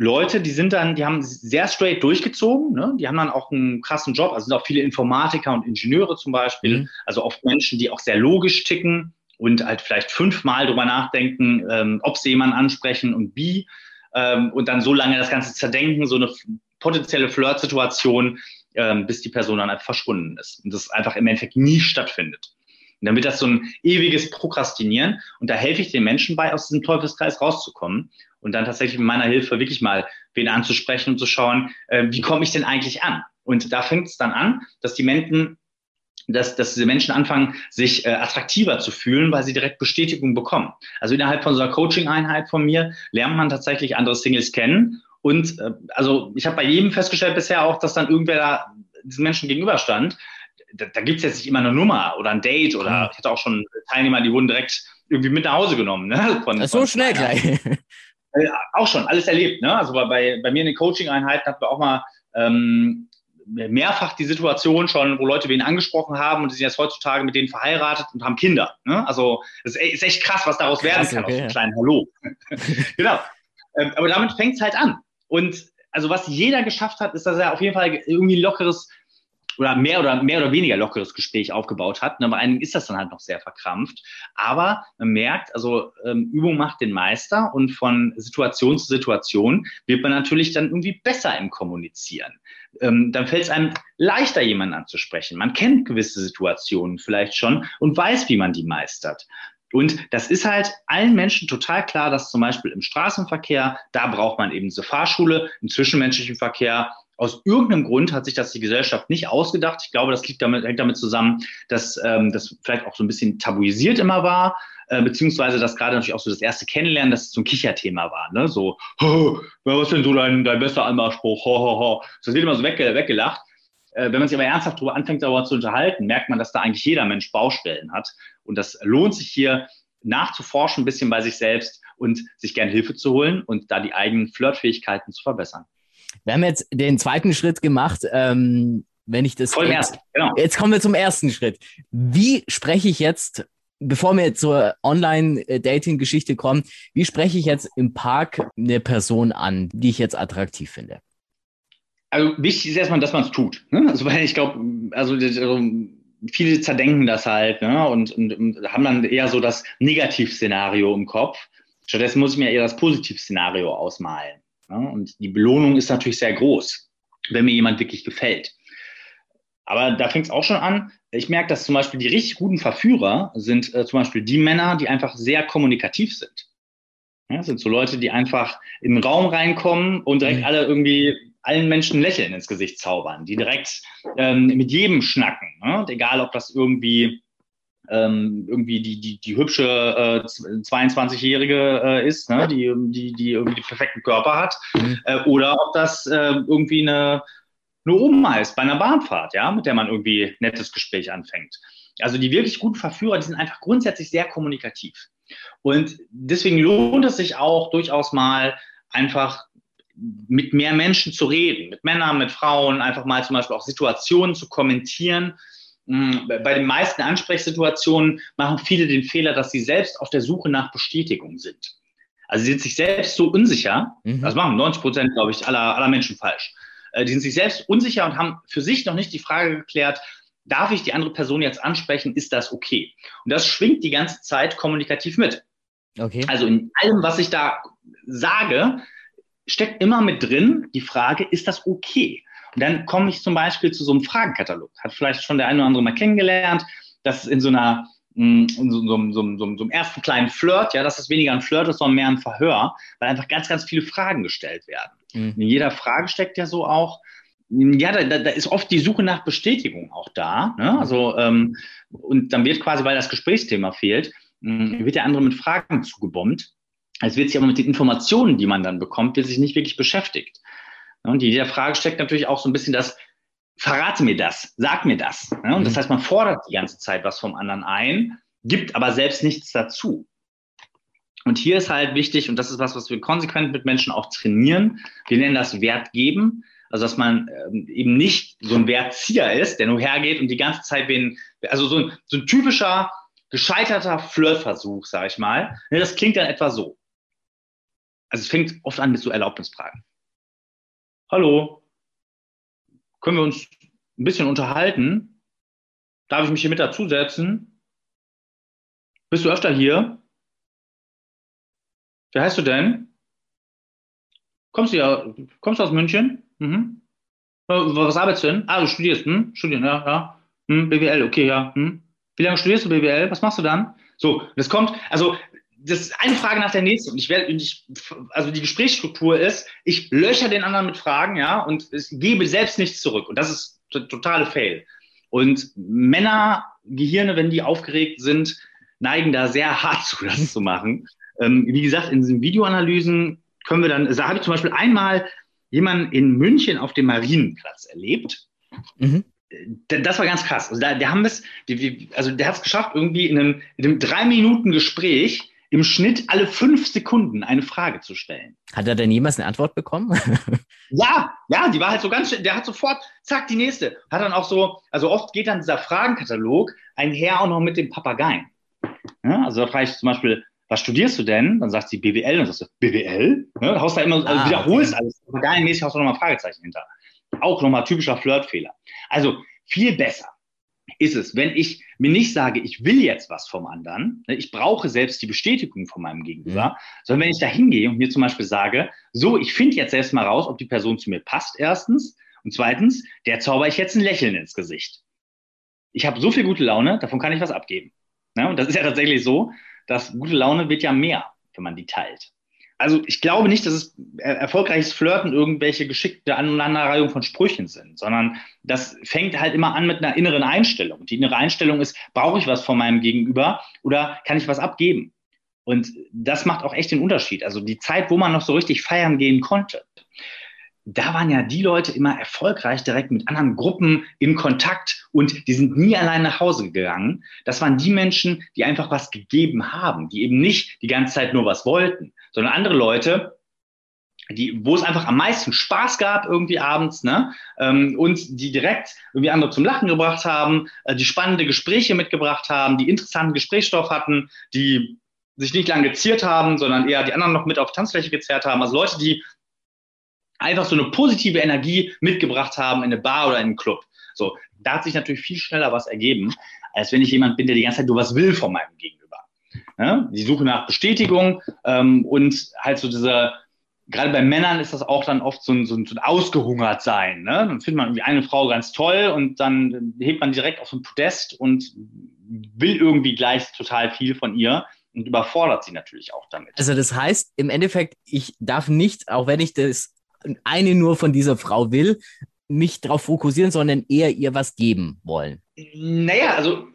S6: Leute, die sind dann, die haben sehr straight durchgezogen, ne? die haben dann auch einen krassen Job, also sind auch viele Informatiker und Ingenieure zum Beispiel, mhm. also oft Menschen, die auch sehr logisch ticken und halt vielleicht fünfmal drüber nachdenken, ähm, ob sie jemanden ansprechen und wie ähm, und dann so lange das Ganze zerdenken, so eine potenzielle Flirtsituation, ähm, bis die Person dann einfach verschwunden ist und das einfach im Endeffekt nie stattfindet. Und dann wird das so ein ewiges Prokrastinieren und da helfe ich den Menschen bei, aus diesem Teufelskreis rauszukommen und dann tatsächlich mit meiner Hilfe wirklich mal wen anzusprechen und zu schauen, äh, wie komme ich denn eigentlich an? Und da fängt es dann an, dass die Menschen dass, dass diese Menschen anfangen, sich äh, attraktiver zu fühlen, weil sie direkt Bestätigung bekommen. Also innerhalb von so einer Coaching-Einheit von mir lernt man tatsächlich andere Singles kennen. Und äh, also ich habe bei jedem festgestellt bisher auch, dass dann irgendwer da diesen Menschen gegenüberstand. Da, da gibt es jetzt nicht immer eine Nummer oder ein Date oder mhm. ich hatte auch schon Teilnehmer, die wurden direkt irgendwie mit nach Hause genommen. Ne?
S5: Von, so von schnell gleich.
S6: Äh, auch schon, alles erlebt. Ne? Also bei, bei mir in den Coaching-Einheiten hatten wir auch mal ähm, mehrfach die Situation schon, wo Leute wen angesprochen haben und die sind jetzt heutzutage mit denen verheiratet und haben Kinder. Ne? Also das ist echt krass, was daraus werden krass, kann okay, aus einem kleinen Hallo. genau. Ähm, aber damit fängt es halt an. Und also was jeder geschafft hat, ist, dass er auf jeden Fall irgendwie ein lockeres oder mehr oder mehr oder weniger lockeres Gespräch aufgebaut hat. Ne? Bei einigen ist das dann halt noch sehr verkrampft. Aber man merkt, also ähm, Übung macht den Meister und von Situation zu Situation wird man natürlich dann irgendwie besser im Kommunizieren. Ähm, dann fällt es einem leichter, jemanden anzusprechen. Man kennt gewisse Situationen vielleicht schon und weiß, wie man die meistert. Und das ist halt allen Menschen total klar, dass zum Beispiel im Straßenverkehr, da braucht man eben diese Fahrschule, im zwischenmenschlichen Verkehr aus irgendeinem Grund hat sich das die Gesellschaft nicht ausgedacht. Ich glaube, das liegt damit, hängt damit zusammen, dass ähm, das vielleicht auch so ein bisschen tabuisiert immer war, äh, beziehungsweise dass gerade natürlich auch so das erste Kennenlernen, das so ein Kicherthema war. Ne? So, was ist denn so dein, dein bester Anmachspruch? Ho, ho, ho. Das wird immer so wegge weggelacht. Äh, wenn man sich aber ernsthaft darüber anfängt, darüber zu unterhalten, merkt man, dass da eigentlich jeder Mensch Baustellen hat. Und das lohnt sich hier nachzuforschen, ein bisschen bei sich selbst und sich gern Hilfe zu holen und da die eigenen Flirtfähigkeiten zu verbessern.
S5: Wir haben jetzt den zweiten Schritt gemacht. Ähm, wenn ich das.
S6: Voll
S5: jetzt,
S6: genau.
S5: jetzt kommen wir zum ersten Schritt. Wie spreche ich jetzt, bevor wir zur Online-Dating-Geschichte kommen, wie spreche ich jetzt im Park eine Person an, die ich jetzt attraktiv finde?
S6: Also wichtig ist erstmal, dass man es tut. Ne? Also weil ich glaube, also, also viele zerdenken das halt ne? und, und, und haben dann eher so das Negativszenario im Kopf. Stattdessen muss ich mir eher das Positivszenario ausmalen. Ja, und die Belohnung ist natürlich sehr groß, wenn mir jemand wirklich gefällt. Aber da fängt es auch schon an. Ich merke, dass zum Beispiel die richtig guten Verführer sind äh, zum Beispiel die Männer, die einfach sehr kommunikativ sind. Ja, das sind so Leute, die einfach in den Raum reinkommen und direkt mhm. alle irgendwie allen Menschen Lächeln ins Gesicht zaubern, die direkt ähm, mit jedem schnacken. Ne? egal, ob das irgendwie ähm, irgendwie die, die, die hübsche äh, 22-Jährige äh, ist, ne? die, die, die irgendwie den perfekten Körper hat, mhm. äh, oder ob das äh, irgendwie eine, eine Oma ist bei einer Bahnfahrt, ja, mit der man irgendwie ein nettes Gespräch anfängt. Also die wirklich guten Verführer, die sind einfach grundsätzlich sehr kommunikativ. Und deswegen lohnt es sich auch durchaus mal einfach mit mehr Menschen zu reden, mit Männern, mit Frauen, einfach mal zum Beispiel auch Situationen zu kommentieren, bei den meisten Ansprechsituationen machen viele den Fehler, dass sie selbst auf der Suche nach Bestätigung sind. Also sie sind sich selbst so unsicher, mhm. das machen 90 Prozent, glaube ich, aller, aller Menschen falsch. Äh, die sind sich selbst unsicher und haben für sich noch nicht die Frage geklärt, darf ich die andere Person jetzt ansprechen, ist das okay? Und das schwingt die ganze Zeit kommunikativ mit. Okay. Also in allem, was ich da sage, steckt immer mit drin die Frage, ist das okay? Und dann komme ich zum Beispiel zu so einem Fragenkatalog. Hat vielleicht schon der eine oder andere mal kennengelernt, dass in so einer mm, in so, so, so, so, einem ersten kleinen Flirt, ja, dass es weniger ein Flirt ist, sondern mehr ein Verhör, weil einfach ganz, ganz viele Fragen gestellt werden. Mhm. In jeder Frage steckt ja so auch, ja, da, da ist oft die Suche nach Bestätigung auch da. Ne? Also, ähm, und dann wird quasi, weil das Gesprächsthema fehlt, mm, wird der andere mit Fragen zugebombt. Es wird sich aber mit den Informationen, die man dann bekommt, wird sich nicht wirklich beschäftigt. Und in jeder Frage steckt natürlich auch so ein bisschen das, verrate mir das, sag mir das. Und das mhm. heißt, man fordert die ganze Zeit was vom anderen ein, gibt aber selbst nichts dazu. Und hier ist halt wichtig, und das ist was, was wir konsequent mit Menschen auch trainieren, wir nennen das Wert geben. Also, dass man ähm, eben nicht so ein Wertzieher ist, der nur hergeht und die ganze Zeit wen, also so ein, so ein typischer gescheiterter Flirtversuch, sag ich mal. Ne, das klingt dann etwa so. Also, es fängt oft an mit so Erlaubnisfragen hallo, können wir uns ein bisschen unterhalten? Darf ich mich hier mit dazusetzen? Bist du öfter hier? Wer heißt du denn? Kommst du ja, kommst du aus München? Mhm. Was arbeitest du denn? Ah, du studierst, hm? Studieren, ja, ja. Hm, BWL, okay, ja. Hm. Wie lange studierst du BWL? Was machst du dann? So, das kommt, also das ist eine Frage nach der nächsten. Und ich werde, ich, also die Gesprächsstruktur ist, ich löcher den anderen mit Fragen, ja, und es gebe selbst nichts zurück. Und das ist totale Fail. Und Männer, Gehirne, wenn die aufgeregt sind, neigen da sehr hart zu, das zu machen. Ähm, wie gesagt, in diesen Videoanalysen können wir dann, da habe ich zum Beispiel einmal jemanden in München auf dem Marienplatz erlebt. Mhm das war ganz krass. Also da, der haben es, also der hat es geschafft, irgendwie in einem, in einem drei Minuten Gespräch im Schnitt alle fünf Sekunden eine Frage zu stellen.
S5: Hat er denn jemals eine Antwort bekommen?
S6: ja, ja, die war halt so ganz, der hat sofort, zack, die nächste. Hat dann auch so, also oft geht dann dieser Fragenkatalog einher auch noch mit dem Papageien. Ja, also da frage ich zum Beispiel, was studierst du denn? Dann sagt sie BWL und sagst du, BWL? Ja, da haust da immer, also ah, wiederholst okay. alles. Papageienmäßig haust du nochmal Fragezeichen hinter. Auch nochmal typischer Flirtfehler. Also viel besser ist es, wenn ich mir nicht sage, ich will jetzt was vom anderen, ne, ich brauche selbst die Bestätigung von meinem Gegenüber, mhm. sondern wenn ich da hingehe und mir zum Beispiel sage, so, ich finde jetzt selbst mal raus, ob die Person zu mir passt, erstens, und zweitens, der zauber ich jetzt ein Lächeln ins Gesicht. Ich habe so viel gute Laune, davon kann ich was abgeben. Ne? Und das ist ja tatsächlich so, dass gute Laune wird ja mehr, wenn man die teilt also ich glaube nicht, dass es erfolgreiches Flirten irgendwelche geschickte Aneinanderreihung von Sprüchen sind, sondern das fängt halt immer an mit einer inneren Einstellung. Die innere Einstellung ist, brauche ich was von meinem Gegenüber oder kann ich was abgeben? Und das macht auch echt den Unterschied. Also die Zeit, wo man noch so richtig feiern gehen konnte, da waren ja die Leute immer erfolgreich direkt mit anderen Gruppen in Kontakt und die sind nie allein nach Hause gegangen. Das waren die Menschen, die einfach was gegeben haben, die eben nicht die ganze Zeit nur was wollten, sondern andere Leute, die, wo es einfach am meisten Spaß gab irgendwie abends, ne? Ähm, und die direkt irgendwie andere zum Lachen gebracht haben, äh, die spannende Gespräche mitgebracht haben, die interessanten Gesprächsstoff hatten, die sich nicht lange geziert haben, sondern eher die anderen noch mit auf Tanzfläche gezerrt haben. Also Leute, die einfach so eine positive Energie mitgebracht haben in eine Bar oder in einen Club. So, da hat sich natürlich viel schneller was ergeben, als wenn ich jemand bin, der die ganze Zeit nur was will von meinem Gegenüber. Ja? Die Suche nach Bestätigung ähm, und halt so diese, gerade bei Männern ist das auch dann oft so ein, so ein, so ein ausgehungert sein. Ne? Dann findet man irgendwie eine Frau ganz toll und dann hebt man direkt auf so ein Podest und will irgendwie gleich total viel von ihr und überfordert sie natürlich auch damit.
S5: Also das heißt, im Endeffekt, ich darf nicht, auch wenn ich das eine nur von dieser Frau will, mich darauf fokussieren, sondern eher ihr was geben wollen.
S6: Naja, also,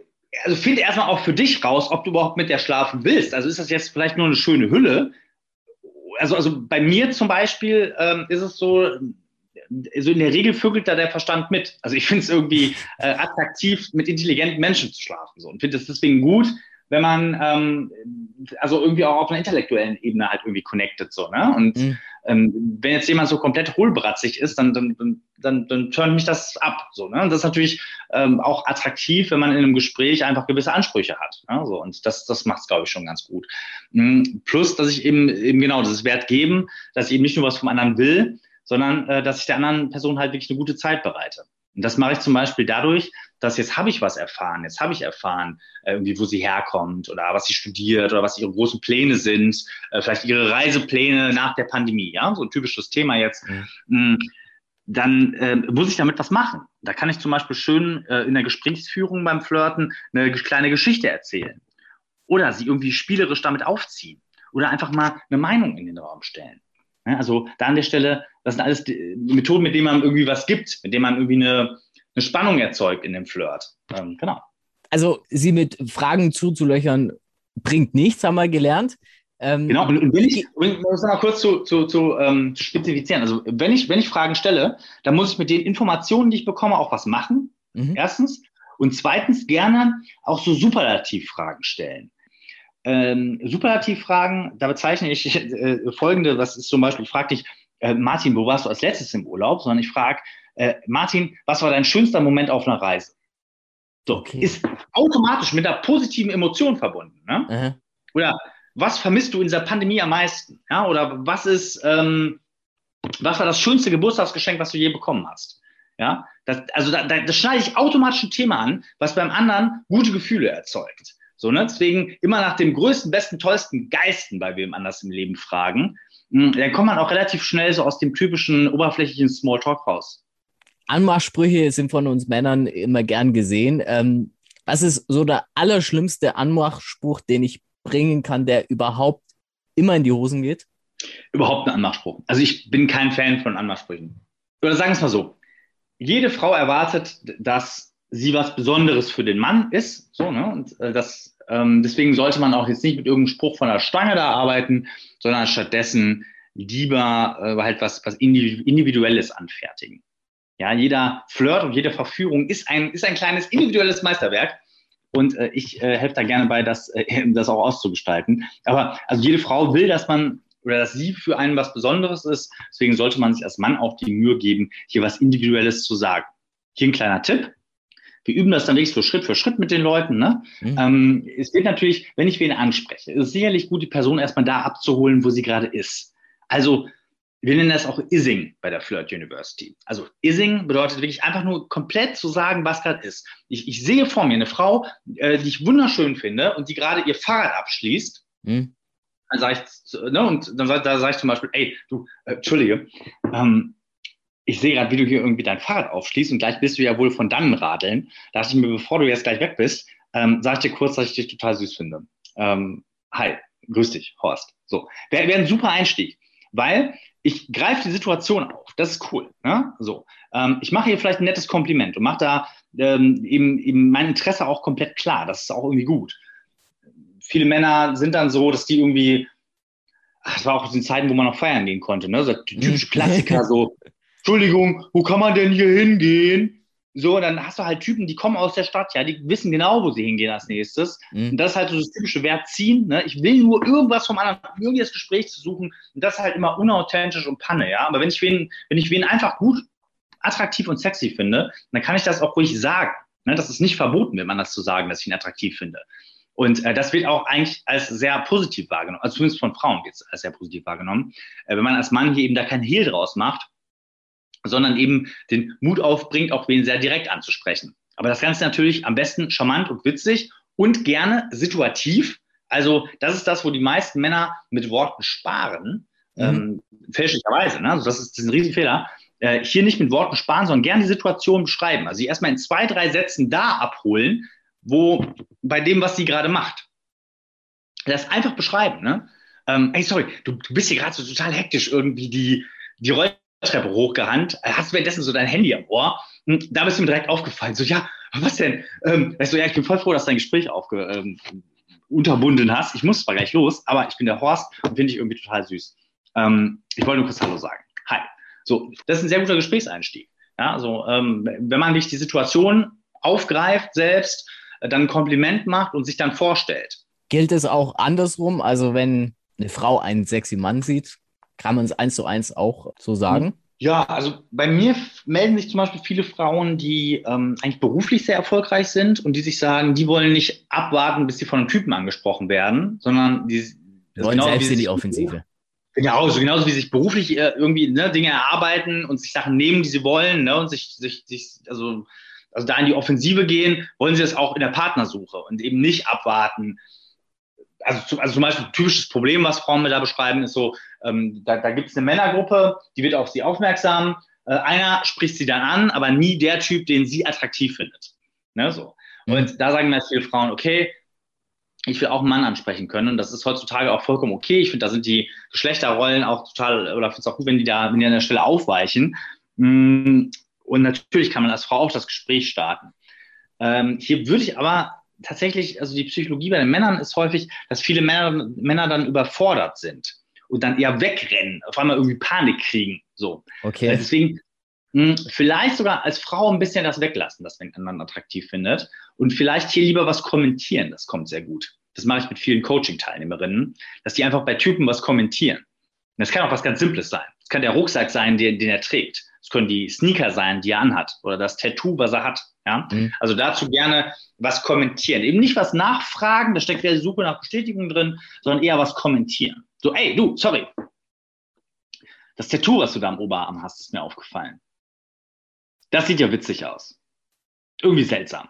S6: also finde erstmal auch für dich raus, ob du überhaupt mit der schlafen willst. Also ist das jetzt vielleicht nur eine schöne Hülle? Also, also bei mir zum Beispiel ähm, ist es so, also in der Regel vögelt da der Verstand mit. Also ich finde es irgendwie äh, attraktiv, mit intelligenten Menschen zu schlafen so, und finde es deswegen gut, wenn man ähm, also irgendwie auch auf einer intellektuellen Ebene halt irgendwie connected so, ne? Und mhm. Ähm, wenn jetzt jemand so komplett hohlbratzig ist, dann, dann, dann, dann, turnt mich das ab. So, ne? Und das ist natürlich ähm, auch attraktiv, wenn man in einem Gespräch einfach gewisse Ansprüche hat. Ne? So, und das, das macht es, glaube ich, schon ganz gut. Mhm. Plus, dass ich eben, eben genau dieses Wert geben, dass ich eben nicht nur was vom anderen will, sondern äh, dass ich der anderen Person halt wirklich eine gute Zeit bereite. Und das mache ich zum Beispiel dadurch, dass jetzt habe ich was erfahren, jetzt habe ich erfahren, äh, irgendwie, wo sie herkommt oder was sie studiert oder was ihre großen Pläne sind, äh, vielleicht ihre Reisepläne nach der Pandemie, ja, so ein typisches Thema jetzt. Mhm. Mm, dann äh, muss ich damit was machen. Da kann ich zum Beispiel schön äh, in der Gesprächsführung beim Flirten eine kleine Geschichte erzählen oder sie irgendwie spielerisch damit aufziehen oder einfach mal eine Meinung in den Raum stellen. Also da an der Stelle, das sind alles Methoden, mit denen man irgendwie was gibt, mit denen man irgendwie eine, eine Spannung erzeugt in dem Flirt. Ähm, genau.
S5: Also sie mit Fragen zuzulöchern bringt nichts, haben wir gelernt.
S6: Ähm, genau, und, und wenn ich, um das mal kurz zu, zu, zu, ähm, spezifizieren, also wenn ich, wenn ich Fragen stelle, dann muss ich mit den Informationen, die ich bekomme, auch was machen. Mhm. Erstens. Und zweitens gerne auch so Superlativfragen stellen. Ähm, Superlativfragen, da bezeichne ich äh, folgende, was ist zum Beispiel, ich frage dich, äh, Martin, wo warst du als letztes im Urlaub? Sondern ich frage, äh, Martin, was war dein schönster Moment auf einer Reise? So, okay. ist automatisch mit einer positiven Emotion verbunden. Ne? Oder was vermisst du in dieser Pandemie am meisten? Ja, oder was ist, ähm, was war das schönste Geburtstagsgeschenk, was du je bekommen hast? Ja, das, also da, da, das schneide ich automatisch ein Thema an, was beim anderen gute Gefühle erzeugt. So, ne? Deswegen immer nach dem größten, besten, tollsten, geilsten bei wem anders im Leben fragen. Hm, dann kommt man auch relativ schnell so aus dem typischen oberflächlichen Smalltalk raus.
S5: Anmachsprüche sind von uns Männern immer gern gesehen. Ähm, was ist so der allerschlimmste Anmachspruch, den ich bringen kann, der überhaupt immer in die Hosen geht?
S6: Überhaupt ein Anmachspruch. Also ich bin kein Fan von Anmachsprüchen. Oder sagen wir es mal so. Jede Frau erwartet, dass sie was Besonderes für den Mann ist. So, ne? Und äh, das ähm, deswegen sollte man auch jetzt nicht mit irgendeinem Spruch von der Stange da arbeiten, sondern stattdessen lieber äh, halt was, was Individuelles anfertigen. Ja, jeder Flirt und jede Verführung ist ein, ist ein kleines individuelles Meisterwerk. Und äh, ich äh, helfe da gerne bei, das, äh, das auch auszugestalten. Aber also jede Frau will, dass man oder dass sie für einen was Besonderes ist. Deswegen sollte man sich als Mann auch die Mühe geben, hier was Individuelles zu sagen. Hier ein kleiner Tipp. Wir üben das dann wirklich so Schritt für Schritt mit den Leuten. Ne? Mhm. Ähm, es wird natürlich, wenn ich wen anspreche, ist es sicherlich gut, die Person erstmal da abzuholen, wo sie gerade ist. Also wir nennen das auch Ising bei der Flirt University. Also Ising bedeutet wirklich einfach nur komplett zu sagen, was gerade ist. Ich, ich sehe vor mir eine Frau, äh, die ich wunderschön finde und die gerade ihr Fahrrad abschließt. Mhm. Dann sage ich, ne, und dann da sage ich zum Beispiel, ey, du, äh, Entschuldige, ähm, ich sehe gerade, wie du hier irgendwie dein Fahrrad aufschließt und gleich bist du ja wohl von dannen radeln. Da dachte ich mir, bevor du jetzt gleich weg bist, ähm, sag ich dir kurz, dass ich dich total süß finde. Ähm, hi, grüß dich, Horst. So, wäre wär ein super Einstieg, weil ich greife die Situation auf. Das ist cool. Ne? So, ähm, ich mache hier vielleicht ein nettes Kompliment und mache da ähm, eben, eben mein Interesse auch komplett klar. Das ist auch irgendwie gut. Viele Männer sind dann so, dass die irgendwie ach, das war auch in Zeiten, wo man noch feiern gehen konnte, ne? So typische Klassiker, so, Entschuldigung, wo kann man denn hier hingehen? So, dann hast du halt Typen, die kommen aus der Stadt, ja, die wissen genau, wo sie hingehen als nächstes. Mhm. Und das ist halt so das typische Wert ziehen. Ne? Ich will nur irgendwas vom anderen, irgendwie das Gespräch zu suchen. Und das ist halt immer unauthentisch und Panne, ja. Aber wenn ich wen, wenn ich wen einfach gut, attraktiv und sexy finde, dann kann ich das auch ruhig sagen. Ne? Das ist nicht verboten, wenn man das zu sagen, dass ich ihn attraktiv finde. Und äh, das wird auch eigentlich als sehr positiv wahrgenommen. Also zumindest von Frauen wird es als sehr positiv wahrgenommen. Äh, wenn man als Mann hier eben da kein Hehl draus macht, sondern eben den Mut aufbringt, auch wen sehr direkt anzusprechen. Aber das Ganze natürlich am besten charmant und witzig und gerne situativ. Also das ist das, wo die meisten Männer mit Worten sparen, Mhm. Ähm, fälschlicherweise, ne? Also das ist, das ist ein Riesenfehler. Äh, hier nicht mit Worten sparen, sondern gerne die Situation beschreiben. Also sie erstmal in zwei, drei Sätzen da abholen, wo bei dem, was sie gerade macht. Das einfach beschreiben, ne? Ähm, ey, sorry, du, du bist hier gerade so total hektisch irgendwie die, die Rolltreppe hochgerannt, hast währenddessen so dein Handy am Ohr. Und hm, da bist du mir direkt aufgefallen. So, ja, was denn? Ähm, weißt du, ja, ich bin voll froh, dass dein Gespräch aufge, ähm, unterbunden hast. Ich muss zwar gleich los, aber ich bin der Horst und finde ich irgendwie total süß. Ähm, ich wollte nur kurz Hallo sagen. Hi. So, das ist ein sehr guter Gesprächseinstieg. Ja, also, ähm, wenn man sich die Situation aufgreift selbst, äh, dann ein Kompliment macht und sich dann vorstellt.
S5: Gilt es auch andersrum? Also, wenn eine Frau einen sexy Mann sieht, kann man es eins zu eins auch so sagen?
S6: Ja, also bei mir melden sich zum Beispiel viele Frauen, die ähm, eigentlich beruflich sehr erfolgreich sind und die sich sagen, die wollen nicht abwarten, bis sie von einem Typen angesprochen werden, sondern die
S5: wollen genau, selbst in die Offensive.
S6: Genau, so genauso wie sich beruflich äh, irgendwie ne, Dinge erarbeiten und sich Sachen nehmen, die sie wollen, ne, und sich, sich, sich also, also da in die Offensive gehen, wollen sie das auch in der Partnersuche und eben nicht abwarten, also, also zum Beispiel ein typisches Problem, was Frauen mir da beschreiben, ist so, ähm, da, da gibt es eine Männergruppe, die wird auf sie aufmerksam. Äh, einer spricht sie dann an, aber nie der Typ, den sie attraktiv findet. Ne, so. Mhm. Und da sagen mir viele Frauen, okay, ich will auch einen Mann ansprechen können. Und das ist heutzutage auch vollkommen okay. Ich finde, da sind die Geschlechterrollen auch total, oder finde es auch gut, wenn die da, wenn die an der Stelle aufweichen. Mm, und natürlich kann man als Frau auch das Gespräch starten. Ähm, hier würde ich aber tatsächlich, also die Psychologie bei den Männern ist häufig, dass viele Männer, Männer dann überfordert sind und dann eher wegrennen, auf einmal irgendwie Panik kriegen. So.
S5: Okay.
S6: Also deswegen mh, hm, vielleicht sogar als Frau ein bisschen das weglassen, das wenn man attraktiv findet. Und vielleicht hier lieber was kommentieren, das kommt sehr gut. Das mache ich mit vielen Coaching-Teilnehmerinnen, dass die einfach bei Typen was kommentieren. Und das kann auch was ganz Simples sein. Es kann der Rucksack sein, den, den er trägt. Es können die Sneaker sein, die er anhat oder das Tattoo, was er hat. Ja? Mhm. Also dazu gerne was kommentieren. Eben nicht was nachfragen, da steckt ja die Suche nach Bestätigung drin, sondern eher was kommentieren. So, ey, du, sorry. Das Tattoo, was du da am Oberarm hast, ist mir aufgefallen. Das sieht ja witzig aus. Irgendwie seltsam.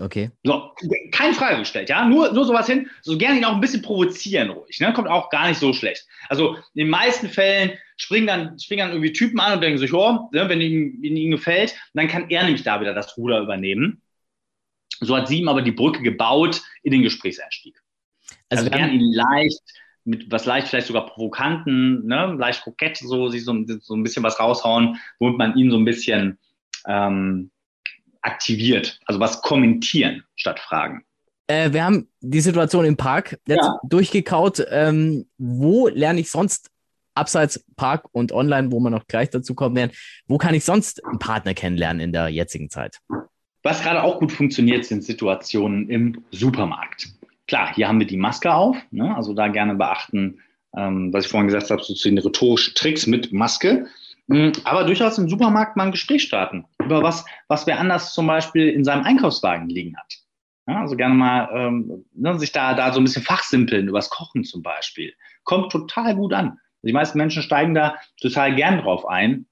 S5: Okay.
S6: So, keine Frage gestellt, ja. Nur, nur sowas hin, so gerne ihn auch ein bisschen provozieren ruhig, ne? Kommt auch gar nicht so schlecht. Also in den meisten Fällen springen dann, springen dann irgendwie Typen an und denken sich, oh, ne, wenn ihm, wenn ihm gefällt, dann kann er nämlich da wieder das Ruder übernehmen. So hat sie ihm aber die Brücke gebaut in den Gesprächseinstieg. Also, also gern ihn leicht, mit was leicht vielleicht sogar provokanten, ne, leicht kokett, so, sich so, so ein bisschen was raushauen, womit man ihn so ein bisschen ähm, aktiviert, also was kommentieren statt fragen.
S5: Äh, wir haben die Situation im Park jetzt ja. durchgekaut. Ähm, wo lerne ich sonst abseits Park und online, wo wir noch gleich dazu kommen werden, wo kann ich sonst einen Partner kennenlernen in der jetzigen Zeit?
S6: Was gerade auch gut funktioniert, sind Situationen im Supermarkt. Klar, hier haben wir die Maske auf, ne? also da gerne beachten, ähm, was ich vorhin gesagt habe, so zu den rhetorischen Tricks mit Maske. Mhm, aber durchaus im Supermarkt mal ein Gespräch starten über was, was wer anders zum Beispiel in seinem Einkaufswagen liegen hat. Ja, also gerne mal ähm, ne, sich da, da so ein bisschen fachsimpeln, übers Kochen zum Beispiel. Kommt total gut an. Die meisten Menschen steigen da total gern drauf ein.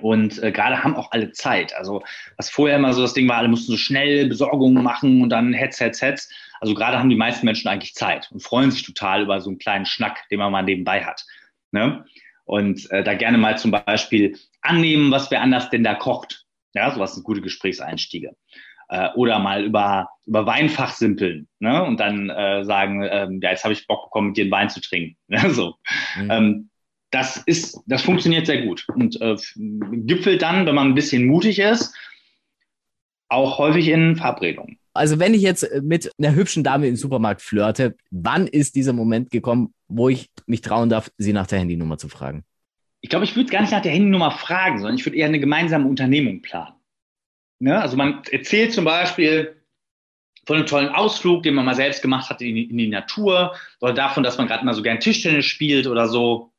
S6: Und äh, gerade haben auch alle Zeit. Also was vorher immer so das Ding war, alle mussten so schnell Besorgungen machen und dann Hetz, Hetz, Hetz. Also gerade haben die meisten Menschen eigentlich Zeit und freuen sich total über so einen kleinen Schnack, den man mal nebenbei hat. Ne? und äh, da gerne mal zum Beispiel annehmen, was wer anders denn da kocht. Ja, sowas sind gute Gesprächseinstiege. Äh, oder mal über, über Weinfach simpeln ne? und dann äh, sagen, ähm, ja, jetzt habe ich Bock bekommen, mit dir einen Wein zu trinken. so. Mhm. Ähm, das ist, das funktioniert sehr gut und äh, gipfelt dann, wenn man ein bisschen mutig ist, auch häufig in Verabredungen.
S5: Also wenn ich jetzt mit einer hübschen Dame im Supermarkt flirte, wann ist dieser Moment gekommen, wo ich mich trauen darf, sie nach der Handynummer zu fragen?
S6: Ich glaube, ich würde gar nicht nach der Handynummer fragen, sondern ich würde eher eine gemeinsame Unternehmung planen. Ne? Also man erzählt zum Beispiel von einem tollen Ausflug, den man mal selbst gemacht hat in die, in die Natur oder davon, dass man gerade mal so gern Tischtennis spielt oder so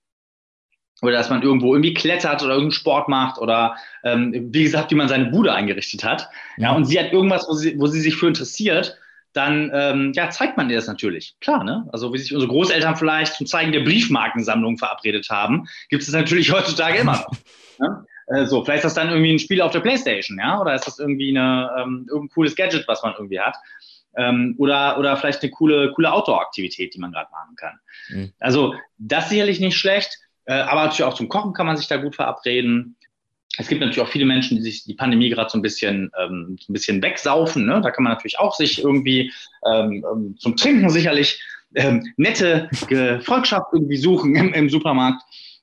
S6: oder dass man irgendwo irgendwie klettert oder irgendeinen Sport macht oder ähm, wie gesagt, wie man seine Bude eingerichtet hat. Ja, und sie hat irgendwas, wo sie, wo sie sich für interessiert, dann ähm, ja, zeigt man ihr das natürlich. Klar, ne? Also wie sich unsere Großeltern vielleicht zum Zeigen der Briefmarkensammlung verabredet haben, gibt es natürlich heutzutage immer noch. ne? äh, so, vielleicht ist das dann irgendwie ein Spiel auf der Playstation, ja, oder ist das irgendwie eine, ähm, irgendein cooles Gadget, was man irgendwie hat. ähm, oder, oder vielleicht eine coole, coole Outdoor-Aktivität, die man gerade machen kann. Mhm. Also das sicherlich nicht schlecht, äh, aber natürlich auch zum Kochen kann man sich da gut verabreden. Es gibt natürlich auch viele Menschen, die sich die Pandemie gerade so ein bisschen, ähm, ein bisschen wegsaufen. Ne? Da kann man natürlich auch sich irgendwie ähm, ähm zum Trinken sicherlich ähm, nette Gefolgschaft irgendwie suchen im, im Supermarkt.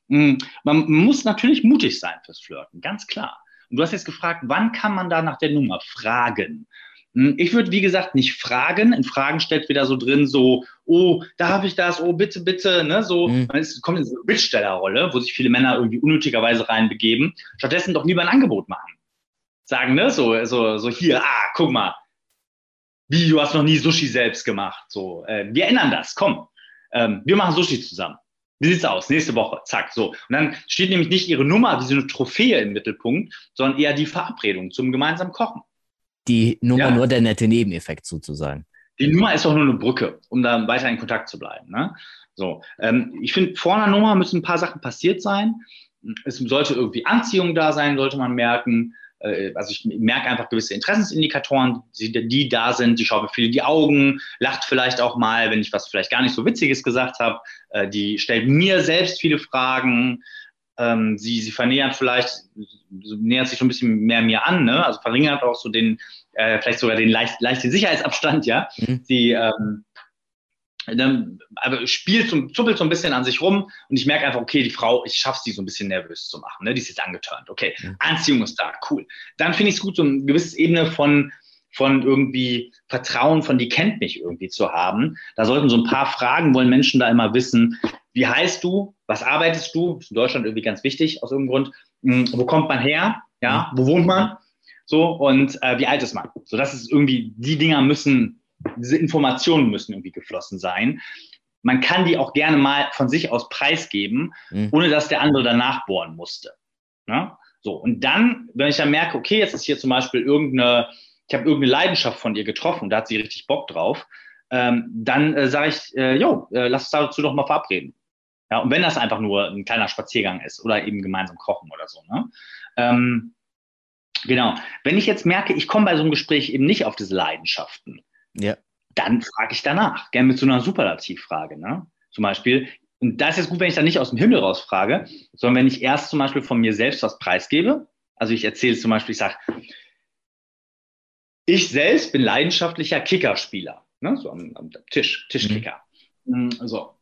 S6: Mhm. Man muss natürlich mutig sein fürs Flirten, ganz klar. Und du hast jetzt gefragt, wann kann man da nach der Nummer fragen? Hm, ich würde, wie gesagt, nicht fragen. In Fragen steht wieder so drin, so, oh, da habe ich das, oh, bitte, bitte, ne, so, mhm. man ist, kommt in so eine Bittstellerrolle, wo sich viele Männer irgendwie unnötigerweise reinbegeben. Stattdessen doch lieber ein Angebot machen. Sagen, ne, so, so, so hier, ah, guck mal, wie, du hast noch nie Sushi selbst gemacht, so, äh, wir ändern das, komm, ähm, wir machen Sushi zusammen. Wie sieht's aus? Nächste Woche, zack, so. Und dann steht nämlich nicht ihre Nummer wie so eine Trophäe im Mittelpunkt, sondern eher die Verabredung zum gemeinsamen Kochen
S5: die Nummer ja. nur der nette Nebeneffekt sozusagen.
S6: Die Nummer ist doch nur eine Brücke, um da weiter in Kontakt zu bleiben. Ne? So, ähm, ich finde, vor einer Nummer müssen ein paar Sachen passiert sein. Es sollte irgendwie Anziehung da sein, sollte man merken. Äh, also ich merke einfach gewisse Interessensindikatoren, die, die da sind. Die schaut mir viel in die Augen, lacht vielleicht auch mal, wenn ich was vielleicht gar nicht so Witziges gesagt habe. Äh, die stellt mir selbst viele Fragen. Ähm, sie, sie vernähert vielleicht, nähert sich schon ein bisschen mehr mir an, ne? also verringert auch so den, äh, vielleicht sogar den leicht, leichten Sicherheitsabstand, ja. Mhm. Sie ähm, dann, aber spielt so, zuppelt so ein bisschen an sich rum und ich merke einfach, okay, die Frau, ich schaff's die so ein bisschen nervös zu machen. Ne? Die ist jetzt angeturnt. Okay, mhm. Anziehung ist da, cool. Dann finde ich es gut, so eine gewisse Ebene von, von irgendwie Vertrauen, von die kennt mich irgendwie zu haben. Da sollten so ein paar Fragen, wollen Menschen da immer wissen, wie heißt du, was arbeitest du, ist in Deutschland irgendwie ganz wichtig aus irgendeinem Grund, hm, wo kommt man her, ja, wo wohnt man, so und äh, wie alt ist man. So, das ist irgendwie, die Dinger müssen, diese Informationen müssen irgendwie geflossen sein. Man kann die auch gerne mal von sich aus preisgeben, mhm. ohne dass der andere danach bohren musste. Ne? So, und dann, wenn ich dann merke, okay, jetzt ist hier zum Beispiel irgendeine, ich habe irgendeine Leidenschaft von ihr getroffen, da hat sie richtig Bock drauf, ähm, dann äh, sage ich, äh, jo, äh, lass uns dazu doch mal verabreden. Ja, und wenn das einfach nur ein kleiner Spaziergang ist oder eben gemeinsam kochen oder so. Ne? Ähm, genau. Wenn ich jetzt merke, ich komme bei so einem Gespräch eben nicht auf diese Leidenschaften, ja. dann frage ich danach. Gerne mit so einer Superlativfrage. Ne? Zum Beispiel, und da ist es gut, wenn ich dann nicht aus dem Himmel raus frage, sondern wenn ich erst zum Beispiel von mir selbst was preisgebe. Also ich erzähle zum Beispiel, ich sage, ich selbst bin leidenschaftlicher Kickerspieler. Ne? So am, am Tisch, Tischkicker. Mhm. So,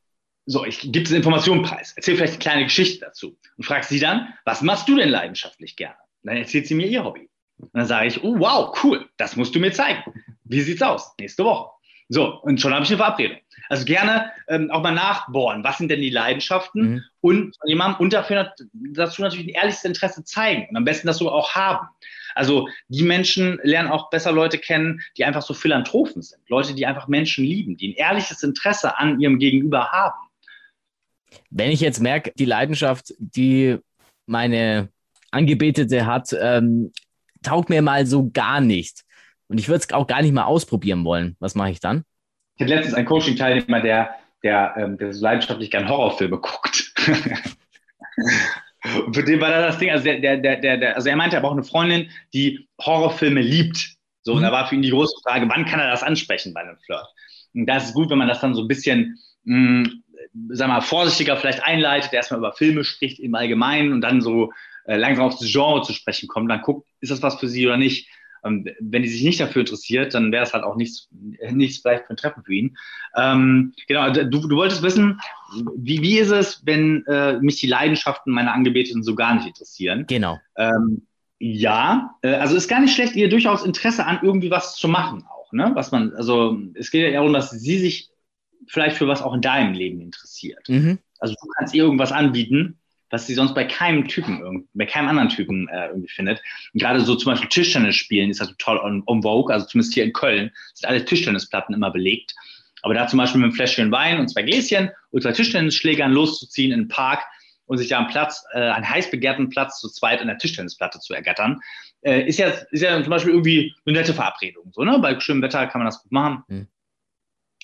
S6: so, ich gebe diese Information preis, erzähl vielleicht eine kleine Geschichte dazu und frag sie dann, was machst du denn leidenschaftlich gerne? Dann erzählt sie mir ihr Hobby. Und dann sage ich, oh wow, cool, das musst du mir zeigen. Wie sieht's aus? Nächste Woche. So, und schon habe ich eine Verabredung. Also gerne ähm, auch mal nachbohren, was sind denn die Leidenschaften mhm. und jemandem und dafür, dazu natürlich ein ehrliches Interesse zeigen und am besten das so auch haben. Also die Menschen lernen auch besser Leute kennen, die einfach so Philanthropen sind. Leute, die einfach Menschen lieben, die ein ehrliches Interesse an ihrem Gegenüber haben.
S5: Wenn ich jetzt merke, die Leidenschaft, die meine Angebetete hat, ähm, taugt mir mal so gar nicht. Und ich würde es auch gar nicht mal ausprobieren wollen. Was mache ich dann?
S6: Ich hatte letztens einen Coaching-Teilnehmer, der, der, ähm, der so leidenschaftlich gern Horrorfilme guckt. Und für den war das das Ding, also der, der, der, der, also er meinte, er braucht eine Freundin, die Horrorfilme liebt. So, und da war für ihn die große Frage, wann kann er das ansprechen bei einem Flirt? Und da ist es gut, wenn man das dann so ein bisschen mh, mm, sag mal, vorsichtiger vielleicht einleitet, erstmal über Filme spricht im Allgemeinen und dann so langsam auf das Genre zu sprechen kommt, dann guckt, ist das was für sie oder nicht. Ähm, wenn die sich nicht dafür interessiert, dann wäre es halt auch nichts, nichts vielleicht für ein Treffen für ihn. Ähm, genau, du, du wolltest wissen, wie, wie ist es, wenn äh, mich die Leidenschaften meiner Angebeteten so gar nicht interessieren?
S5: Genau.
S6: Ähm, ja, äh, also ist gar nicht schlecht, ihr durchaus Interesse an irgendwie was zu machen auch, ne? Was man, also es geht ja darum, dass sie sich vielleicht für was auch in deinem Leben interessiert. Mhm. Also du kannst ihr irgendwas anbieten, was sie sonst bei keinem Typen, bei keinem anderen Typen äh, irgendwie findet. Und gerade so zum Beispiel Tischtennis spielen ist also toll on, on Vogue, also zumindest hier in Köln sind alle Tischtennisplatten immer belegt. Aber da zum Beispiel mit einem Fläschchen Wein und zwei Gläschen und zwei Tischtennisschlägern loszuziehen in den Park und sich da am Platz, äh, einen heiß begehrten Platz zu zweit an der Tischtennisplatte zu ergattern, äh, ist ja, ist ja zum Beispiel irgendwie eine nette Verabredung. So, ne? Bei schönem Wetter kann man das gut machen. Mhm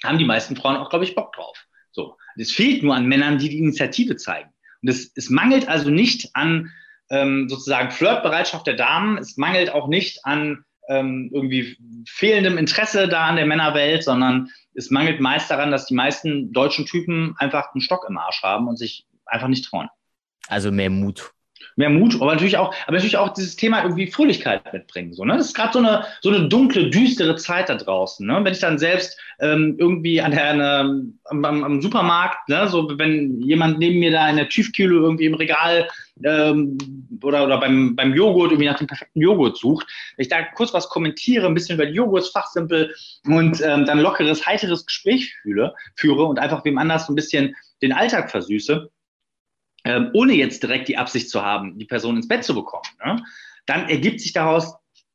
S6: haben die meisten Frauen auch, glaube ich, Bock drauf. So. Es fehlt nur an Männern, die die Initiative zeigen. Und es, es mangelt also nicht an ähm, sozusagen Flirtbereitschaft der Damen. Es mangelt auch nicht an ähm, irgendwie fehlendem Interesse da an der Männerwelt, sondern es mangelt meist daran, dass die meisten deutschen Typen einfach einen Stock im Arsch haben und sich einfach nicht trauen.
S5: Also mehr Mut
S6: mehr Mut, aber natürlich auch, aber natürlich auch dieses Thema irgendwie Fröhlichkeit mitbringen. So, ne? Das ist gerade so eine, so eine dunkle, düstere Zeit da draußen. Ne? Wenn ich dann selbst ähm, irgendwie an der, eine, am, am, Supermarkt, ne? so wenn jemand neben mir da in der Tiefkühle irgendwie im Regal ähm, oder, oder beim, beim Joghurt irgendwie nach dem perfekten Joghurt sucht, ich da kurz was kommentiere, ein bisschen über die Joghurtsfachsimpel und ähm, dann lockeres, heiteres Gespräch fühle, führe und einfach wem anders so ein bisschen den Alltag versüße, ähm, ohne jetzt direkt die Absicht zu haben, die Person ins Bett zu bekommen, ne, dann ergibt sich daraus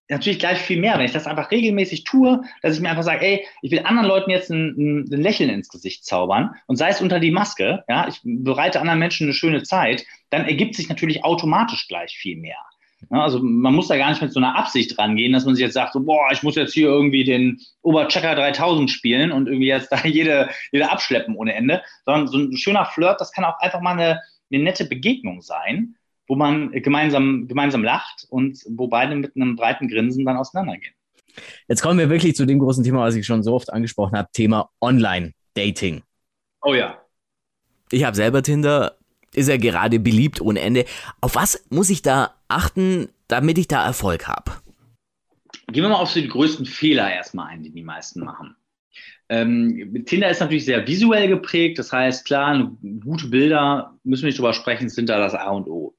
S6: natürlich gleich viel mehr, wenn ich das einfach regelmäßig tue, dass ich mir einfach sage, ey, ich will anderen Leuten jetzt ein, ein, Lächeln ins Gesicht zaubern und sei es unter die Maske, ja, ich bereite anderen Menschen eine schöne Zeit, dann ergibt sich natürlich automatisch gleich viel mehr. Ja, also man muss da gar nicht mit so einer Absicht rangehen, dass man sich jetzt sagt, so, boah, ich muss jetzt hier irgendwie den Oberchecker 3000 spielen und irgendwie jetzt da jede, jede abschleppen ohne Ende, sondern so ein schöner Flirt, das kann auch einfach mal eine, eine nette Begegnung sein, wo man gemeinsam, gemeinsam lacht und wo beide mit einem breiten Grinsen dann auseinandergehen.
S5: Jetzt kommen wir wirklich zu dem großen Thema, was ich schon so oft angesprochen habe, Thema Online-Dating.
S6: Oh ja.
S5: Ich habe selber Tinder, ist ja gerade beliebt ohne Ende. Auf was muss ich da achten, damit ich da Erfolg habe?
S6: Gehen wir mal auf so die größten Fehler erstmal ein, die die meisten machen. Ähm, Tinder ist natürlich sehr visuell geprägt, das heißt, klar, gute Bilder, müssen wir nicht drüber sprechen, sind da das A und O.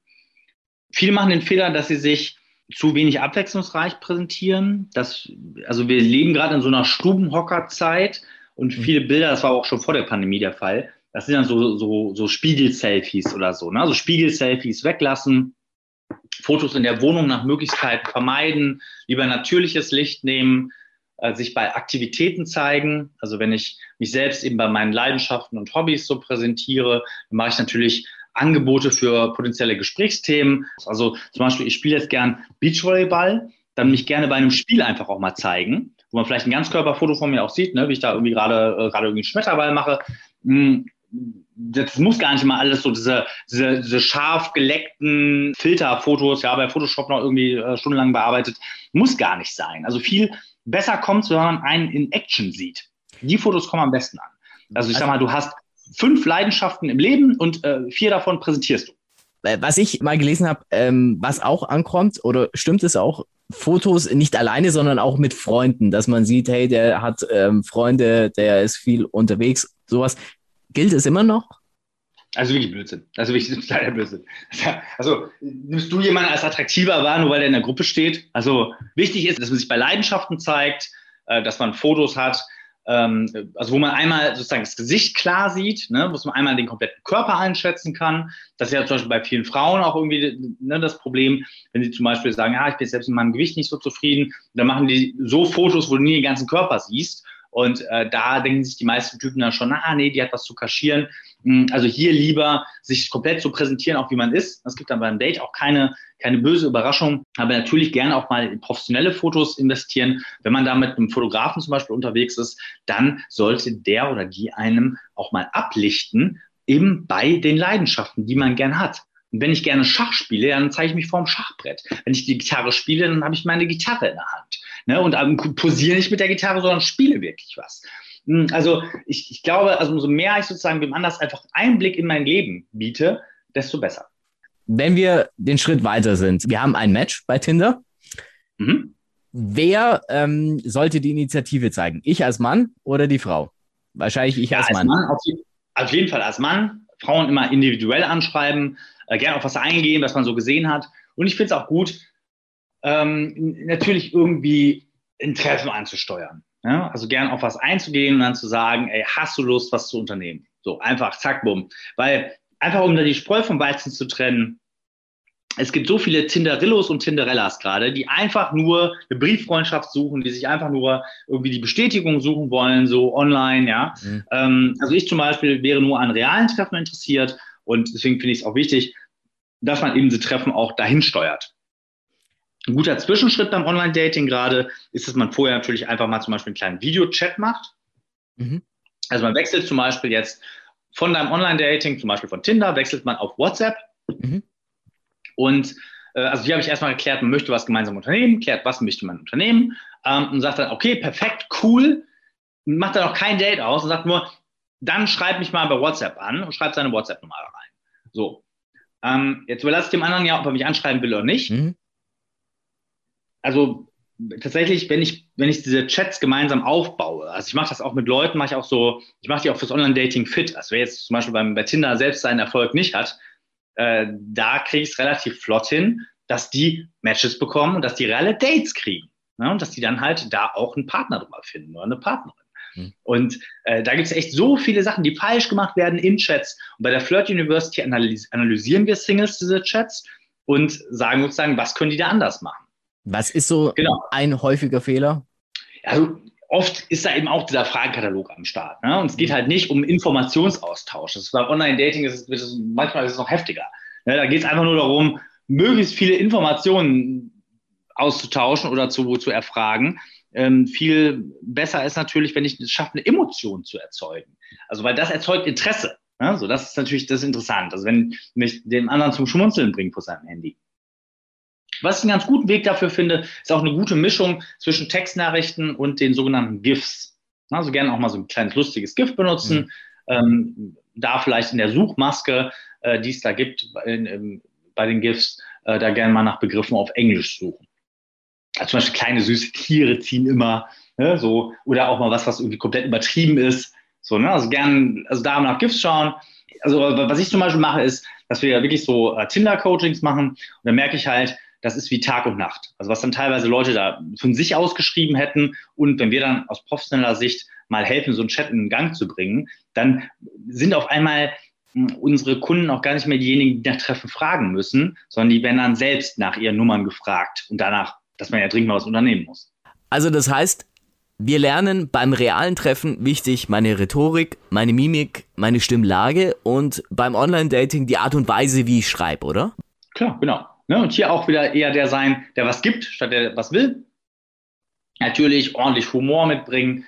S6: Viele machen den Fehler, dass sie sich zu wenig abwechslungsreich präsentieren. Das, also wir leben gerade in so einer Stubenhockerzeit und mhm. viele Bilder, das war auch schon vor der Pandemie der Fall, das sind dann so, so, so Spiegel-Selfies oder so. Ne? Also Spiegel-Selfies weglassen, Fotos in der Wohnung nach Möglichkeit vermeiden, lieber natürliches Licht nehmen, äh, sich bei Aktivitäten zeigen. Also wenn ich mich selbst eben bei meinen Leidenschaften und Hobbys so präsentiere, dann mache ich natürlich Angebote für potenzielle Gesprächsthemen. Also zum Beispiel, ich spiele jetzt gern Beachvolleyball, dann mich gerne bei einem Spiel einfach auch mal zeigen, wo man vielleicht ein Ganzkörperfoto von mir auch sieht, ne, wie ich da irgendwie gerade äh, gerade irgendwie einen Schmetterball mache. Hm, das muss gar nicht mal alles so diese, diese, diese scharf geleckten Filterfotos, ja, bei Photoshop noch irgendwie äh, stundenlang bearbeitet, muss gar nicht sein. Also viel besser kommt, wenn man einen in Action sieht. Die Fotos kommen am besten an. Also ich sag mal, du hast fünf Leidenschaften im Leben und äh, vier davon präsentierst du.
S5: Äh, was ich mal gelesen habe, ähm, was auch ankommt, oder stimmt es auch, Fotos nicht alleine, sondern auch mit Freunden, dass man sieht, hey, der hat ähm, Freunde, der ist viel unterwegs, sowas. Gilt es immer noch?
S6: Also wirklich Blödsinn. Also wirklich leider Blödsinn. Also nimmst du jemanden als attraktiver wahr, nur weil er in der Gruppe steht? Also wichtig ist, dass man sich bei Leidenschaften zeigt, äh, dass man Fotos hat, ähm, also wo man einmal sozusagen das Gesicht klar sieht, ne, wo man einmal den kompletten Körper einschätzen kann. Das ist ja zum Beispiel bei vielen Frauen auch irgendwie ne, das Problem, wenn sie zum Beispiel sagen, ja, ich bin selbst mit meinem Gewicht nicht so zufrieden, dann machen die so Fotos, wo du nie den ganzen Körper siehst. Und äh, da denken sich die meisten Typen dann schon, ah nee, die hat was zu kaschieren. Hm, also hier lieber sich komplett zu präsentieren, auch wie man ist. Es gibt dann beim Date auch keine, keine böse Überraschung, aber natürlich gerne auch mal in professionelle Fotos investieren. Wenn man da mit einem Fotografen zum Beispiel unterwegs ist, dann sollte der oder die einem auch mal ablichten, eben bei den Leidenschaften, die man gern hat. Und wenn ich gerne Schach spiele, dann zeige ich mich vorm Schachbrett. Wenn ich die Gitarre spiele, dann habe ich meine Gitarre in der Hand. Ne? Und ähm, posiere nicht mit der Gitarre, sondern spiele wirklich was. Hm, also ich, ich glaube, also umso mehr ich sozusagen wem anders einfach Einblick in mein Leben biete, desto besser.
S5: Wenn wir den Schritt weiter sind, wir haben ein Match bei Tinder. Mhm. Wer ähm, sollte die Initiative zeigen? Ich als Mann oder die Frau? Wahrscheinlich ich ja, als, als Mann. Mann
S6: auf, auf, jeden, Fall als Mann. Frauen immer individuell anschreiben, äh, gerne auf was eingehen, was man so gesehen hat. Und ich finde es auch gut, ähm, natürlich irgendwie ein Treffen anzusteuern. Ja? Also gern auf was einzugehen und dann zu sagen, ey, hast du Lust, was zu unternehmen? So, einfach, zack, bumm. Weil einfach um da die Spreu vom Weizen zu trennen, es gibt so viele Tinderillos und Tinderellas gerade, die einfach nur eine Brieffreundschaft suchen, die sich einfach nur irgendwie die Bestätigung suchen wollen, so online, ja. Mhm. Ähm, also ich zum Beispiel wäre nur an realen Treffen interessiert und deswegen finde ich es auch wichtig, dass man eben diese Treffen auch dahin steuert. Ein guter Zwischenschritt beim Online-Dating gerade ist, dass man vorher natürlich einfach mal zum Beispiel einen kleinen Videochat macht. Mhm. Also man wechselt zum Beispiel jetzt von deinem Online-Dating, zum Beispiel von Tinder, wechselt man auf WhatsApp. Mhm. Und äh, also hier habe ich erstmal geklärt, man möchte was gemeinsam unternehmen, klärt, was möchte man unternehmen ähm, und sagt dann, okay, perfekt, cool, macht dann auch kein Date aus und sagt nur, dann schreib mich mal bei WhatsApp an und schreibt seine WhatsApp-Nummer rein. So. Ähm, jetzt überlasse ich dem anderen ja, ob er mich anschreiben will oder nicht. Mhm. Also tatsächlich, wenn ich, wenn ich diese Chats gemeinsam aufbaue, also ich mache das auch mit Leuten, mache ich auch so, ich mache die auch fürs Online-Dating fit. Also wer jetzt zum Beispiel beim, bei Tinder selbst seinen Erfolg nicht hat, äh, da kriege ich es relativ flott hin, dass die Matches bekommen und dass die reale Dates kriegen. Ne? Und dass die dann halt da auch einen Partner drüber finden oder eine Partnerin. Hm. Und äh, da gibt es echt so viele Sachen, die falsch gemacht werden in Chats. Und bei der Flirt University analys analysieren wir Singles diese Chats und sagen sozusagen, was können die da anders machen.
S5: Was ist so genau. ein häufiger Fehler?
S6: Also oft ist da eben auch dieser Fragenkatalog am Start. Ne? Und es geht mhm. halt nicht um Informationsaustausch. Das beim Online-Dating ist es, manchmal ist es noch heftiger. Ne? Da geht es einfach nur darum, möglichst viele Informationen auszutauschen oder zu, zu erfragen. Ähm, viel besser ist natürlich, wenn ich es schaffe, eine Emotion zu erzeugen. Also, weil das erzeugt Interesse. Ne? So, das ist natürlich das interessant. Also, wenn mich den anderen zum Schmunzeln bringt vor seinem Handy. Was ich einen ganz guten Weg dafür finde, ist auch eine gute Mischung zwischen Textnachrichten und den sogenannten GIFs. Also gerne auch mal so ein kleines lustiges GIF benutzen. Mhm. Ähm, da vielleicht in der Suchmaske, äh, die es da gibt in, in, bei den GIFs, äh, da gerne mal nach Begriffen auf Englisch suchen. Also zum Beispiel kleine süße Tiere ziehen immer, ne, so, oder auch mal was, was irgendwie komplett übertrieben ist. So, ne, also gerne, also da nach GIFs schauen. Also was ich zum Beispiel mache, ist, dass wir wirklich so äh, Tinder-Coachings machen. Und dann merke ich halt, das ist wie Tag und Nacht. Also was dann teilweise Leute da von sich ausgeschrieben hätten und wenn wir dann aus professioneller Sicht mal helfen, so einen Chat in Gang zu bringen, dann sind auf einmal hm, unsere Kunden auch gar nicht mehr diejenigen, die nach Treffen fragen müssen, sondern die werden dann selbst nach ihren Nummern gefragt und danach, dass man ja dringend mal was unternehmen muss.
S5: Also das heißt, wir lernen beim realen Treffen wichtig meine Rhetorik, meine Mimik, meine Stimmlage und beim Online-Dating die Art und Weise, wie ich schreibe, oder?
S6: Klar, genau. Ne? Und hier auch wieder eher der sein, der was gibt, statt der was will. Natürlich ordentlich Humor mitbringen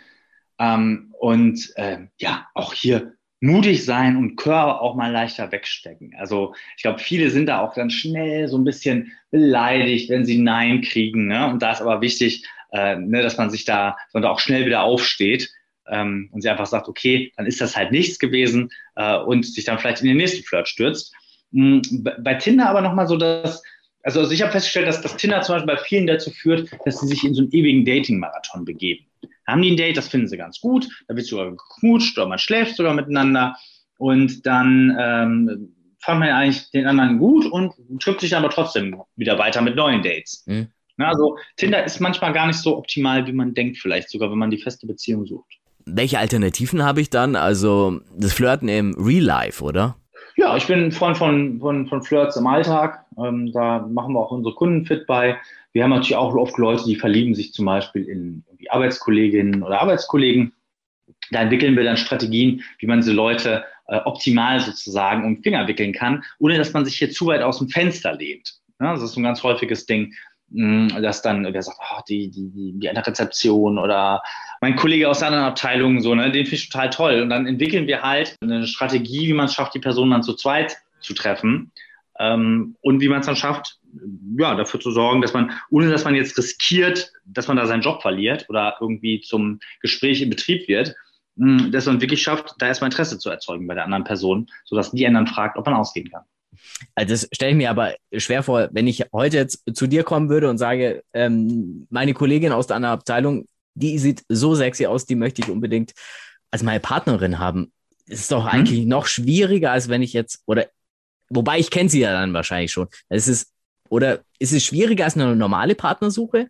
S6: ähm, und äh, ja, auch hier mutig sein und Körper auch mal leichter wegstecken. Also ich glaube, viele sind da auch dann schnell so ein bisschen beleidigt, wenn sie Nein kriegen. Ne? Und da ist aber wichtig, äh, ne, dass man sich da, sondern auch schnell wieder aufsteht ähm, und sie einfach sagt, okay, dann ist das halt nichts gewesen äh, und sich dann vielleicht in den nächsten Flirt stürzt. Mhm, bei Tinder aber nochmal so, dass also, also ich habe festgestellt, dass das Tinder zum Beispiel bei vielen dazu führt, dass sie sich in so einen ewigen Dating-Marathon begeben. Haben die ein Date, das finden sie ganz gut, da wird sogar geknutscht oder man schläft sogar miteinander und dann ähm, fand man eigentlich den anderen gut und trifft sich aber trotzdem wieder weiter mit neuen Dates. Mhm. Na, also Tinder ist manchmal gar nicht so optimal, wie man denkt, vielleicht sogar, wenn man die feste Beziehung sucht.
S5: Welche Alternativen habe ich dann? Also das Flirten im Real Life, oder?
S6: Ja, ich bin Freund von, von, von Flirts im Alltag. Ähm, da machen wir auch unsere Kunden fit bei. Wir haben natürlich auch oft Leute, die verlieben sich zum Beispiel in Arbeitskolleginnen oder Arbeitskollegen. Da entwickeln wir dann Strategien, wie man diese Leute äh, optimal sozusagen um Finger wickeln kann, ohne dass man sich hier zu weit aus dem Fenster lehnt. Das ist ein ganz häufiges Ding, mh, dass dann wer sagt, oh, die, die, die, die eine Rezeption oder mein Kollege aus der anderen Abteilung, so, ne, den finde ich total toll. Und dann entwickeln wir halt eine Strategie, wie man es schafft, die Person dann zu zweit zu treffen. Ähm, und wie man es dann schafft, ja, dafür zu sorgen, dass man, ohne dass man jetzt riskiert, dass man da seinen Job verliert oder irgendwie zum Gespräch im Betrieb wird, mh, dass man wirklich schafft, da erstmal Interesse zu erzeugen bei der anderen Person, sodass die anderen fragt, ob man ausgehen kann.
S5: Also das stelle ich mir aber schwer vor, wenn ich heute jetzt zu dir kommen würde und sage, ähm, meine Kollegin aus der anderen Abteilung, die sieht so sexy aus, die möchte ich unbedingt als meine Partnerin haben. Das ist doch hm? eigentlich noch schwieriger, als wenn ich jetzt, oder wobei ich kenne sie ja dann wahrscheinlich schon. Es ist, oder ist es schwieriger als eine normale Partnersuche?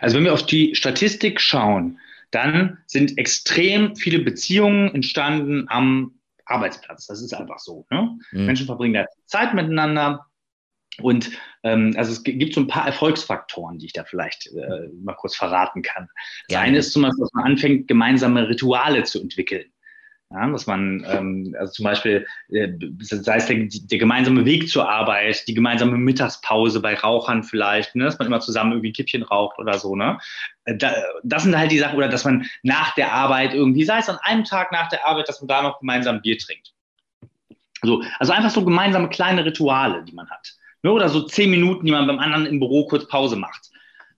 S6: Also wenn wir auf die Statistik schauen, dann sind extrem viele Beziehungen entstanden am Arbeitsplatz. Das ist einfach so. Ne? Mhm. Menschen verbringen da Zeit miteinander. Und ähm, also es gibt so ein paar Erfolgsfaktoren, die ich da vielleicht äh, mal kurz verraten kann. Das ja. eine ist zum Beispiel, dass man anfängt, gemeinsame Rituale zu entwickeln. Ja, dass man, ähm, also zum Beispiel, äh, sei es der, der, gemeinsame Weg zur Arbeit, die gemeinsame Mittagspause bei Rauchern vielleicht, ne, dass man immer zusammen irgendwie ein Kippchen raucht oder so, ne? Äh, da, das sind halt die Sachen, oder dass man nach der Arbeit irgendwie, sei es an einem Tag nach der Arbeit, dass man da noch gemeinsam Bier trinkt. So, also einfach so gemeinsame kleine Rituale, die man hat. Ne? Oder so zehn Minuten, die man beim anderen im Büro kurz Pause macht.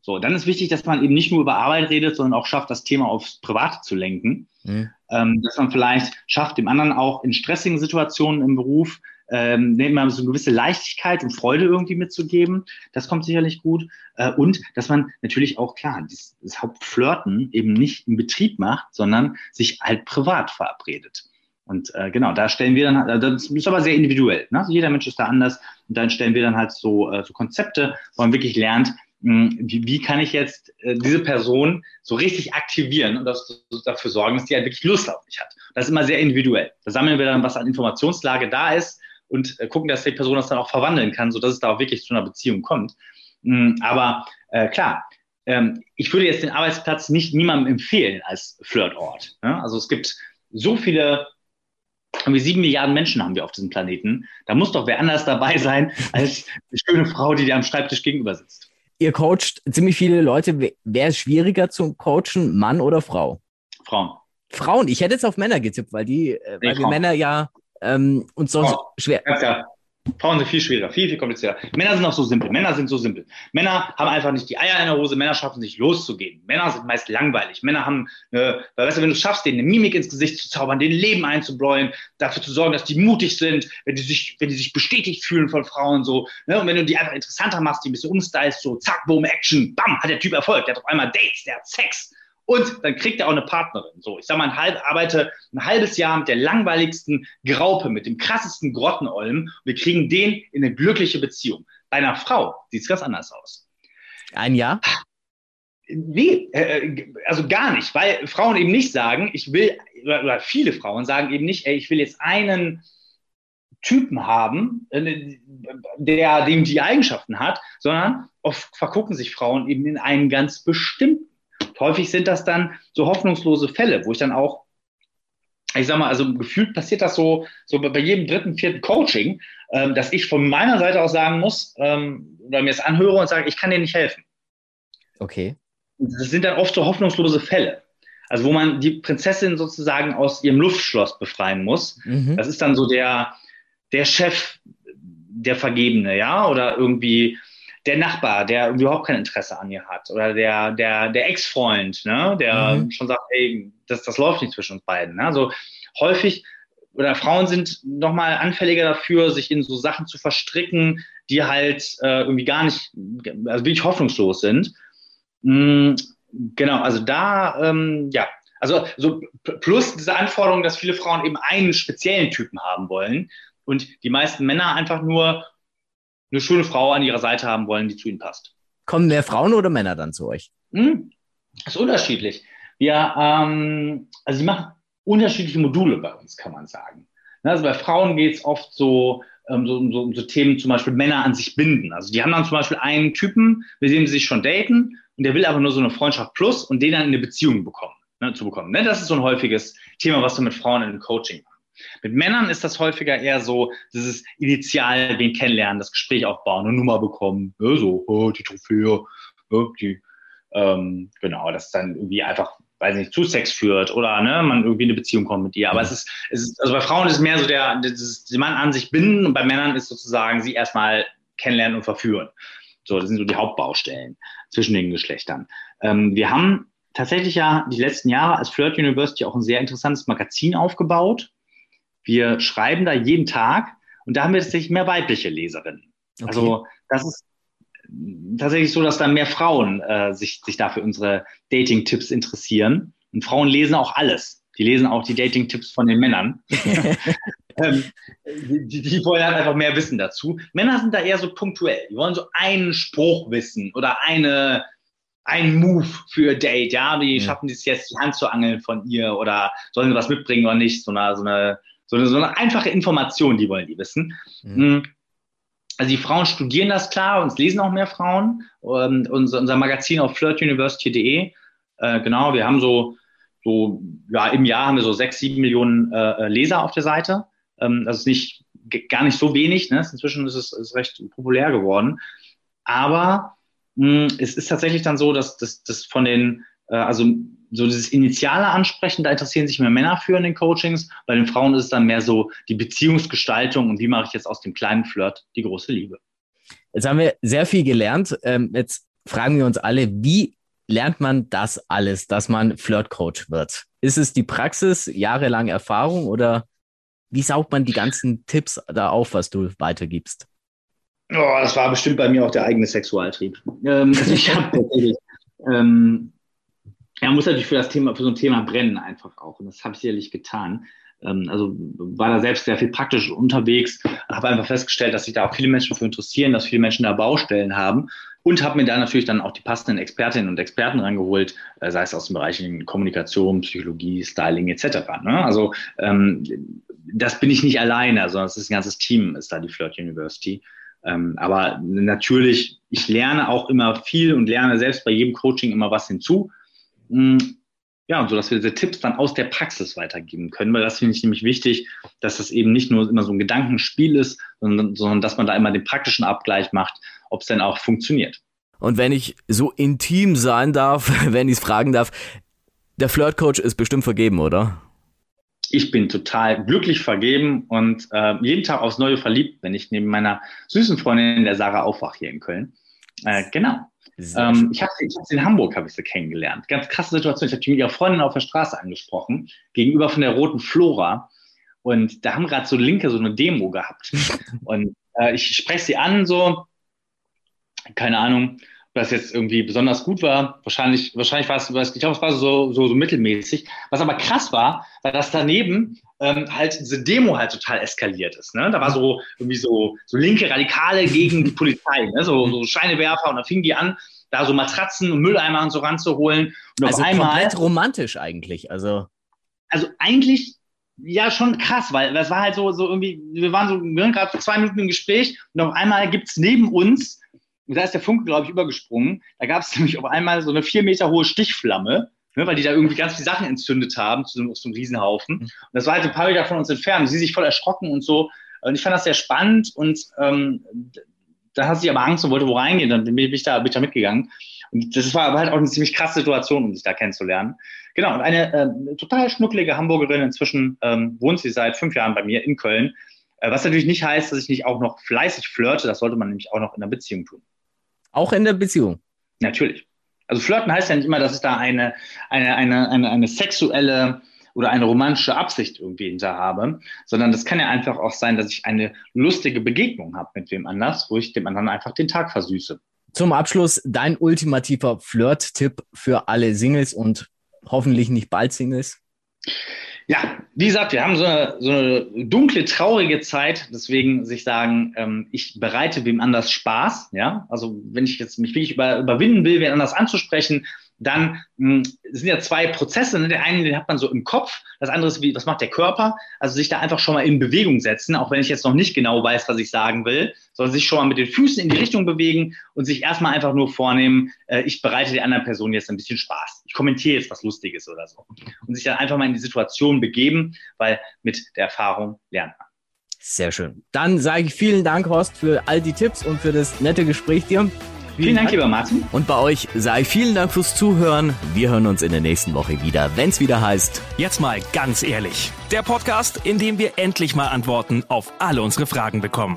S6: So, dann ist wichtig, dass man eben nicht nur über Arbeit redet, sondern auch schafft, das Thema aufs Private zu lenken. Mhm. Ähm, dass man vielleicht schafft, dem anderen auch in stressigen Situationen im Beruf ähm, mal so eine gewisse Leichtigkeit und Freude irgendwie mitzugeben. Das kommt sicherlich gut. Äh, und dass man natürlich auch klar das, das Hauptflirten eben nicht im Betrieb macht, sondern sich halt privat verabredet. Und äh, genau, da stellen wir dann, äh, das ist aber sehr individuell. Ne? Also jeder Mensch ist da anders. Und dann stellen wir dann halt so, äh, so Konzepte, wo man wirklich lernt, wie, wie kann ich jetzt äh, diese Person so richtig aktivieren und das, dafür sorgen, dass die halt wirklich Lust auf mich hat. Das ist immer sehr individuell. Da sammeln wir dann, was an Informationslage da ist und äh, gucken, dass die Person das dann auch verwandeln kann, sodass es da auch wirklich zu einer Beziehung kommt. Mhm, aber äh, klar, ähm, ich würde jetzt den Arbeitsplatz nicht niemandem empfehlen als Flirtort. Ne? Also es gibt so viele irgendwie sieben Milliarden Menschen haben wir auf diesem Planeten. Da muss doch wer anders dabei sein als eine schöne Frau, die dir am Schreibtisch gegenüber sitzt.
S5: Ihr coacht ziemlich viele Leute. Wer ist schwieriger zu coachen, Mann oder Frau?
S6: Frauen.
S5: Frauen. Ich hätte jetzt auf Männer getippt, weil die, äh, weil wir Männer ja ähm, und sonst
S6: schwer. Klar. Frauen sind viel schwieriger, viel, viel komplizierter. Männer sind auch so simpel. Männer sind so simpel. Männer haben einfach nicht die Eier in der Hose. Männer schaffen sich loszugehen. Männer sind meist langweilig. Männer haben, äh, weißt du, wenn du schaffst, denen eine Mimik ins Gesicht zu zaubern, denen Leben einzubläuen, dafür zu sorgen, dass die mutig sind, wenn die sich, wenn die sich bestätigt fühlen von Frauen, so, ne? und wenn du die einfach interessanter machst, die ein bisschen umstylst, so, zack, boom, Action, bam, hat der Typ Erfolg. Der hat auf einmal Dates, der hat Sex. Und dann kriegt er auch eine Partnerin. So, ich sag mal, ein halb, arbeite ein halbes Jahr mit der langweiligsten Graupe, mit dem krassesten Grottenolm. Wir kriegen den in eine glückliche Beziehung. Bei einer Frau sieht es ganz anders aus.
S5: Ein Jahr?
S6: Nee, äh, also gar nicht, weil Frauen eben nicht sagen, ich will, oder viele Frauen sagen eben nicht, ey, ich will jetzt einen Typen haben, äh, der dem die Eigenschaften hat, sondern oft vergucken sich Frauen eben in einen ganz bestimmten häufig sind das dann so hoffnungslose Fälle, wo ich dann auch, ich sag mal, also gefühlt passiert das so, so bei jedem dritten, vierten Coaching, ähm, dass ich von meiner Seite aus sagen muss, ähm, oder mir das anhöre und sage, ich kann dir nicht helfen.
S5: Okay.
S6: Das sind dann oft so hoffnungslose Fälle. Also wo man die Prinzessin sozusagen aus ihrem Luftschloss befreien muss. Mhm. Das ist dann so der, der Chef, der Vergebene, ja, oder irgendwie der Nachbar, der überhaupt kein Interesse an ihr hat oder der, der, der Ex-Freund, ne, der mhm. schon sagt, ey, das, das läuft nicht zwischen uns beiden. Ne? Also häufig oder Frauen sind nochmal anfälliger dafür, sich in so Sachen zu verstricken, die halt äh, irgendwie gar nicht, also wirklich hoffnungslos sind. Mhm, genau, also da, ähm, ja, also so plus diese Anforderung, dass viele Frauen eben einen speziellen Typen haben wollen und die meisten Männer einfach nur eine schöne Frau an ihrer Seite haben wollen, die zu ihnen passt.
S5: Kommen mehr Frauen oder Männer dann zu euch?
S6: Hm, ist unterschiedlich. Wir, ähm, also sie machen unterschiedliche Module bei uns, kann man sagen. Also bei Frauen geht es oft so, ähm, so, so, um so Themen, zum Beispiel Männer an sich binden. Also die haben dann zum Beispiel einen Typen, mit dem sie sich schon daten und der will aber nur so eine Freundschaft plus und den dann in eine Beziehung bekommen, ne, zu bekommen. Ne? Das ist so ein häufiges Thema, was wir mit Frauen in Coaching machen. Mit Männern ist das häufiger eher so, dieses Initial, wen kennenlernen, das Gespräch aufbauen, eine Nummer bekommen, ja, so, oh, die Trophäe, ja, die, ähm, genau, das dann irgendwie einfach, weiß nicht, zu Sex führt oder ne, man irgendwie in eine Beziehung kommt mit ihr. Aber es ist, es ist, also bei Frauen ist es mehr so der, die Mann an sich binden und bei Männern ist sozusagen sie erstmal kennenlernen und verführen. So, das sind so die Hauptbaustellen zwischen den Geschlechtern. Ähm, wir haben tatsächlich ja die letzten Jahre als Flirt University auch ein sehr interessantes Magazin aufgebaut. Wir schreiben da jeden Tag und da haben wir tatsächlich mehr weibliche Leserinnen. Okay. Also das ist tatsächlich so, dass da mehr Frauen äh, sich, sich dafür unsere Dating-Tipps interessieren. Und Frauen lesen auch alles. Die lesen auch die Dating-Tipps von den Männern. ähm, die, die, wollen halt einfach mehr wissen dazu. Männer sind da eher so punktuell. Die wollen so einen Spruch wissen oder eine, einen Move für ihr Date. Ja, wie mhm. schaffen es jetzt, die Hand zu angeln von ihr oder sollen sie was mitbringen oder nicht? So eine, so eine so eine, so eine einfache Information, die wollen die wissen. Mhm. Mm. Also die Frauen studieren das klar und es lesen auch mehr Frauen. Und unser, unser Magazin auf flirtuniversity.de, äh, genau, wir haben so, so, ja, im Jahr haben wir so sechs, sieben Millionen äh, äh Leser auf der Seite. Ähm, das ist nicht, gar nicht so wenig, ne? Inzwischen ist es ist recht populär geworden. Aber mh, mm, es ist tatsächlich dann so, dass das von den, äh, also so dieses initiale Ansprechen, da interessieren sich mehr Männer für in den Coachings. Bei den Frauen ist es dann mehr so die Beziehungsgestaltung und wie mache ich jetzt aus dem kleinen Flirt die große Liebe.
S5: Jetzt haben wir sehr viel gelernt. Ähm, jetzt fragen wir uns alle, wie lernt man das alles, dass man Flirtcoach wird? Ist es die Praxis, jahrelang Erfahrung oder wie saugt man die ganzen Tipps da auf, was du weitergibst?
S6: Oh, das war bestimmt bei mir auch der eigene Sexualtrieb. Ähm, also ich habe tatsächlich, ähm, er muss natürlich für das Thema, für so ein Thema brennen einfach auch. Und das habe ich sicherlich getan. Ähm, also war da selbst sehr viel praktisch unterwegs, habe einfach festgestellt, dass sich da auch viele Menschen für interessieren, dass viele Menschen da Baustellen haben und habe mir da natürlich dann auch die passenden Expertinnen und Experten rangeholt, äh, sei es aus dem Bereich Kommunikation, Psychologie, Styling etc. Ne? Also ähm, das bin ich nicht alleine, sondern es ist ein ganzes Team, ist da die Flirt University. Ähm, aber natürlich, ich lerne auch immer viel und lerne selbst bei jedem Coaching immer was hinzu. Mm, ja, und so, dass wir diese Tipps dann aus der Praxis weitergeben können, weil das finde ich nämlich wichtig, dass das eben nicht nur immer so ein Gedankenspiel ist, sondern, sondern dass man da immer den praktischen Abgleich macht, ob es denn auch funktioniert.
S5: Und wenn ich so intim sein darf, wenn ich es fragen darf, der Flirtcoach ist bestimmt vergeben, oder?
S6: ich bin total glücklich vergeben und äh, jeden Tag aufs Neue verliebt, wenn ich neben meiner süßen Freundin, der Sarah, aufwache hier in Köln. Äh, genau. Ähm, ich habe sie in Hamburg habe ich sie kennengelernt. Ganz krasse Situation. Ich habe die mit ihrer Freundin auf der Straße angesprochen, gegenüber von der roten Flora. Und da haben gerade so Linke so eine Demo gehabt. Und äh, ich spreche sie an, so, keine Ahnung, das jetzt irgendwie besonders gut war. Wahrscheinlich, wahrscheinlich war es, ich glaube, es war so, so, so mittelmäßig. Was aber krass war, war, dass daneben ähm, halt diese Demo halt total eskaliert ist. Ne? Da war so irgendwie so, so linke Radikale gegen die Polizei, ne? so, so Scheinewerfer und da fingen die an, da so Matratzen und Mülleimer und so ranzuholen. Und
S5: also auf einmal, komplett romantisch eigentlich. Also,
S6: also eigentlich ja schon krass, weil das war halt so, so irgendwie, wir waren so, wir waren gerade zwei Minuten im Gespräch und auf einmal gibt's neben uns und da ist der Funke, glaube ich, übergesprungen. Da gab es nämlich auf einmal so eine vier Meter hohe Stichflamme, ne, weil die da irgendwie ganz viele Sachen entzündet haben zu so, so einem Riesenhaufen. Mhm. Und das war halt ein paar Meter von uns entfernt. Sie sich voll erschrocken und so. Und ich fand das sehr spannend und ähm, da hatte sie aber Angst und wollte wo reingehen. Dann bin ich da, bin ich da mitgegangen. Und das war aber halt auch eine ziemlich krasse Situation, um sich da kennenzulernen. Genau, und eine äh, total schnucklige Hamburgerin, inzwischen ähm, wohnt sie seit fünf Jahren bei mir in Köln. Äh, was natürlich nicht heißt, dass ich nicht auch noch fleißig flirte. Das sollte man nämlich auch noch in einer Beziehung tun.
S5: Auch in der Beziehung.
S6: Natürlich. Also flirten heißt ja nicht immer, dass ich da eine, eine, eine, eine, eine sexuelle oder eine romantische Absicht irgendwie hinter habe, sondern das kann ja einfach auch sein, dass ich eine lustige Begegnung habe mit wem anders, wo ich dem anderen einfach den Tag versüße.
S5: Zum Abschluss dein ultimativer Flirt-Tipp für alle Singles und hoffentlich nicht bald Singles.
S6: Ja, wie gesagt, wir haben so eine, so eine dunkle, traurige Zeit. Deswegen sich sagen, ähm, ich bereite wem anders Spaß. Ja, also wenn ich jetzt mich wirklich über, überwinden will, wen anders anzusprechen, dann mh, hm, sind ja zwei Prozesse. Ne? Der eine, den hat man so im Kopf, das andere ist, wie, was macht der Körper? Also sich da einfach schon mal in Bewegung setzen, auch wenn ich jetzt noch nicht genau weiß, was ich sagen will, sondern sich schon mal mit den Füßen in die Richtung bewegen und sich erstmal einfach nur vornehmen, äh, ich bereite der anderen Person jetzt ein bisschen Spaß. Ich kommentiere jetzt was Lustiges oder so. Und sich dann einfach mal in die Situation begeben, weil mit der Erfahrung lernt man.
S5: Sehr schön. Dann sage ich vielen Dank, Horst, für all die Tipps und für das nette Gespräch dir.
S6: Vielen Dank, lieber Martin.
S5: Und bei euch sei vielen Dank fürs Zuhören. Wir hören uns in der nächsten Woche wieder, wenn es wieder heißt.
S3: Jetzt mal ganz ehrlich. Der Podcast, in dem wir endlich mal Antworten auf alle unsere Fragen bekommen.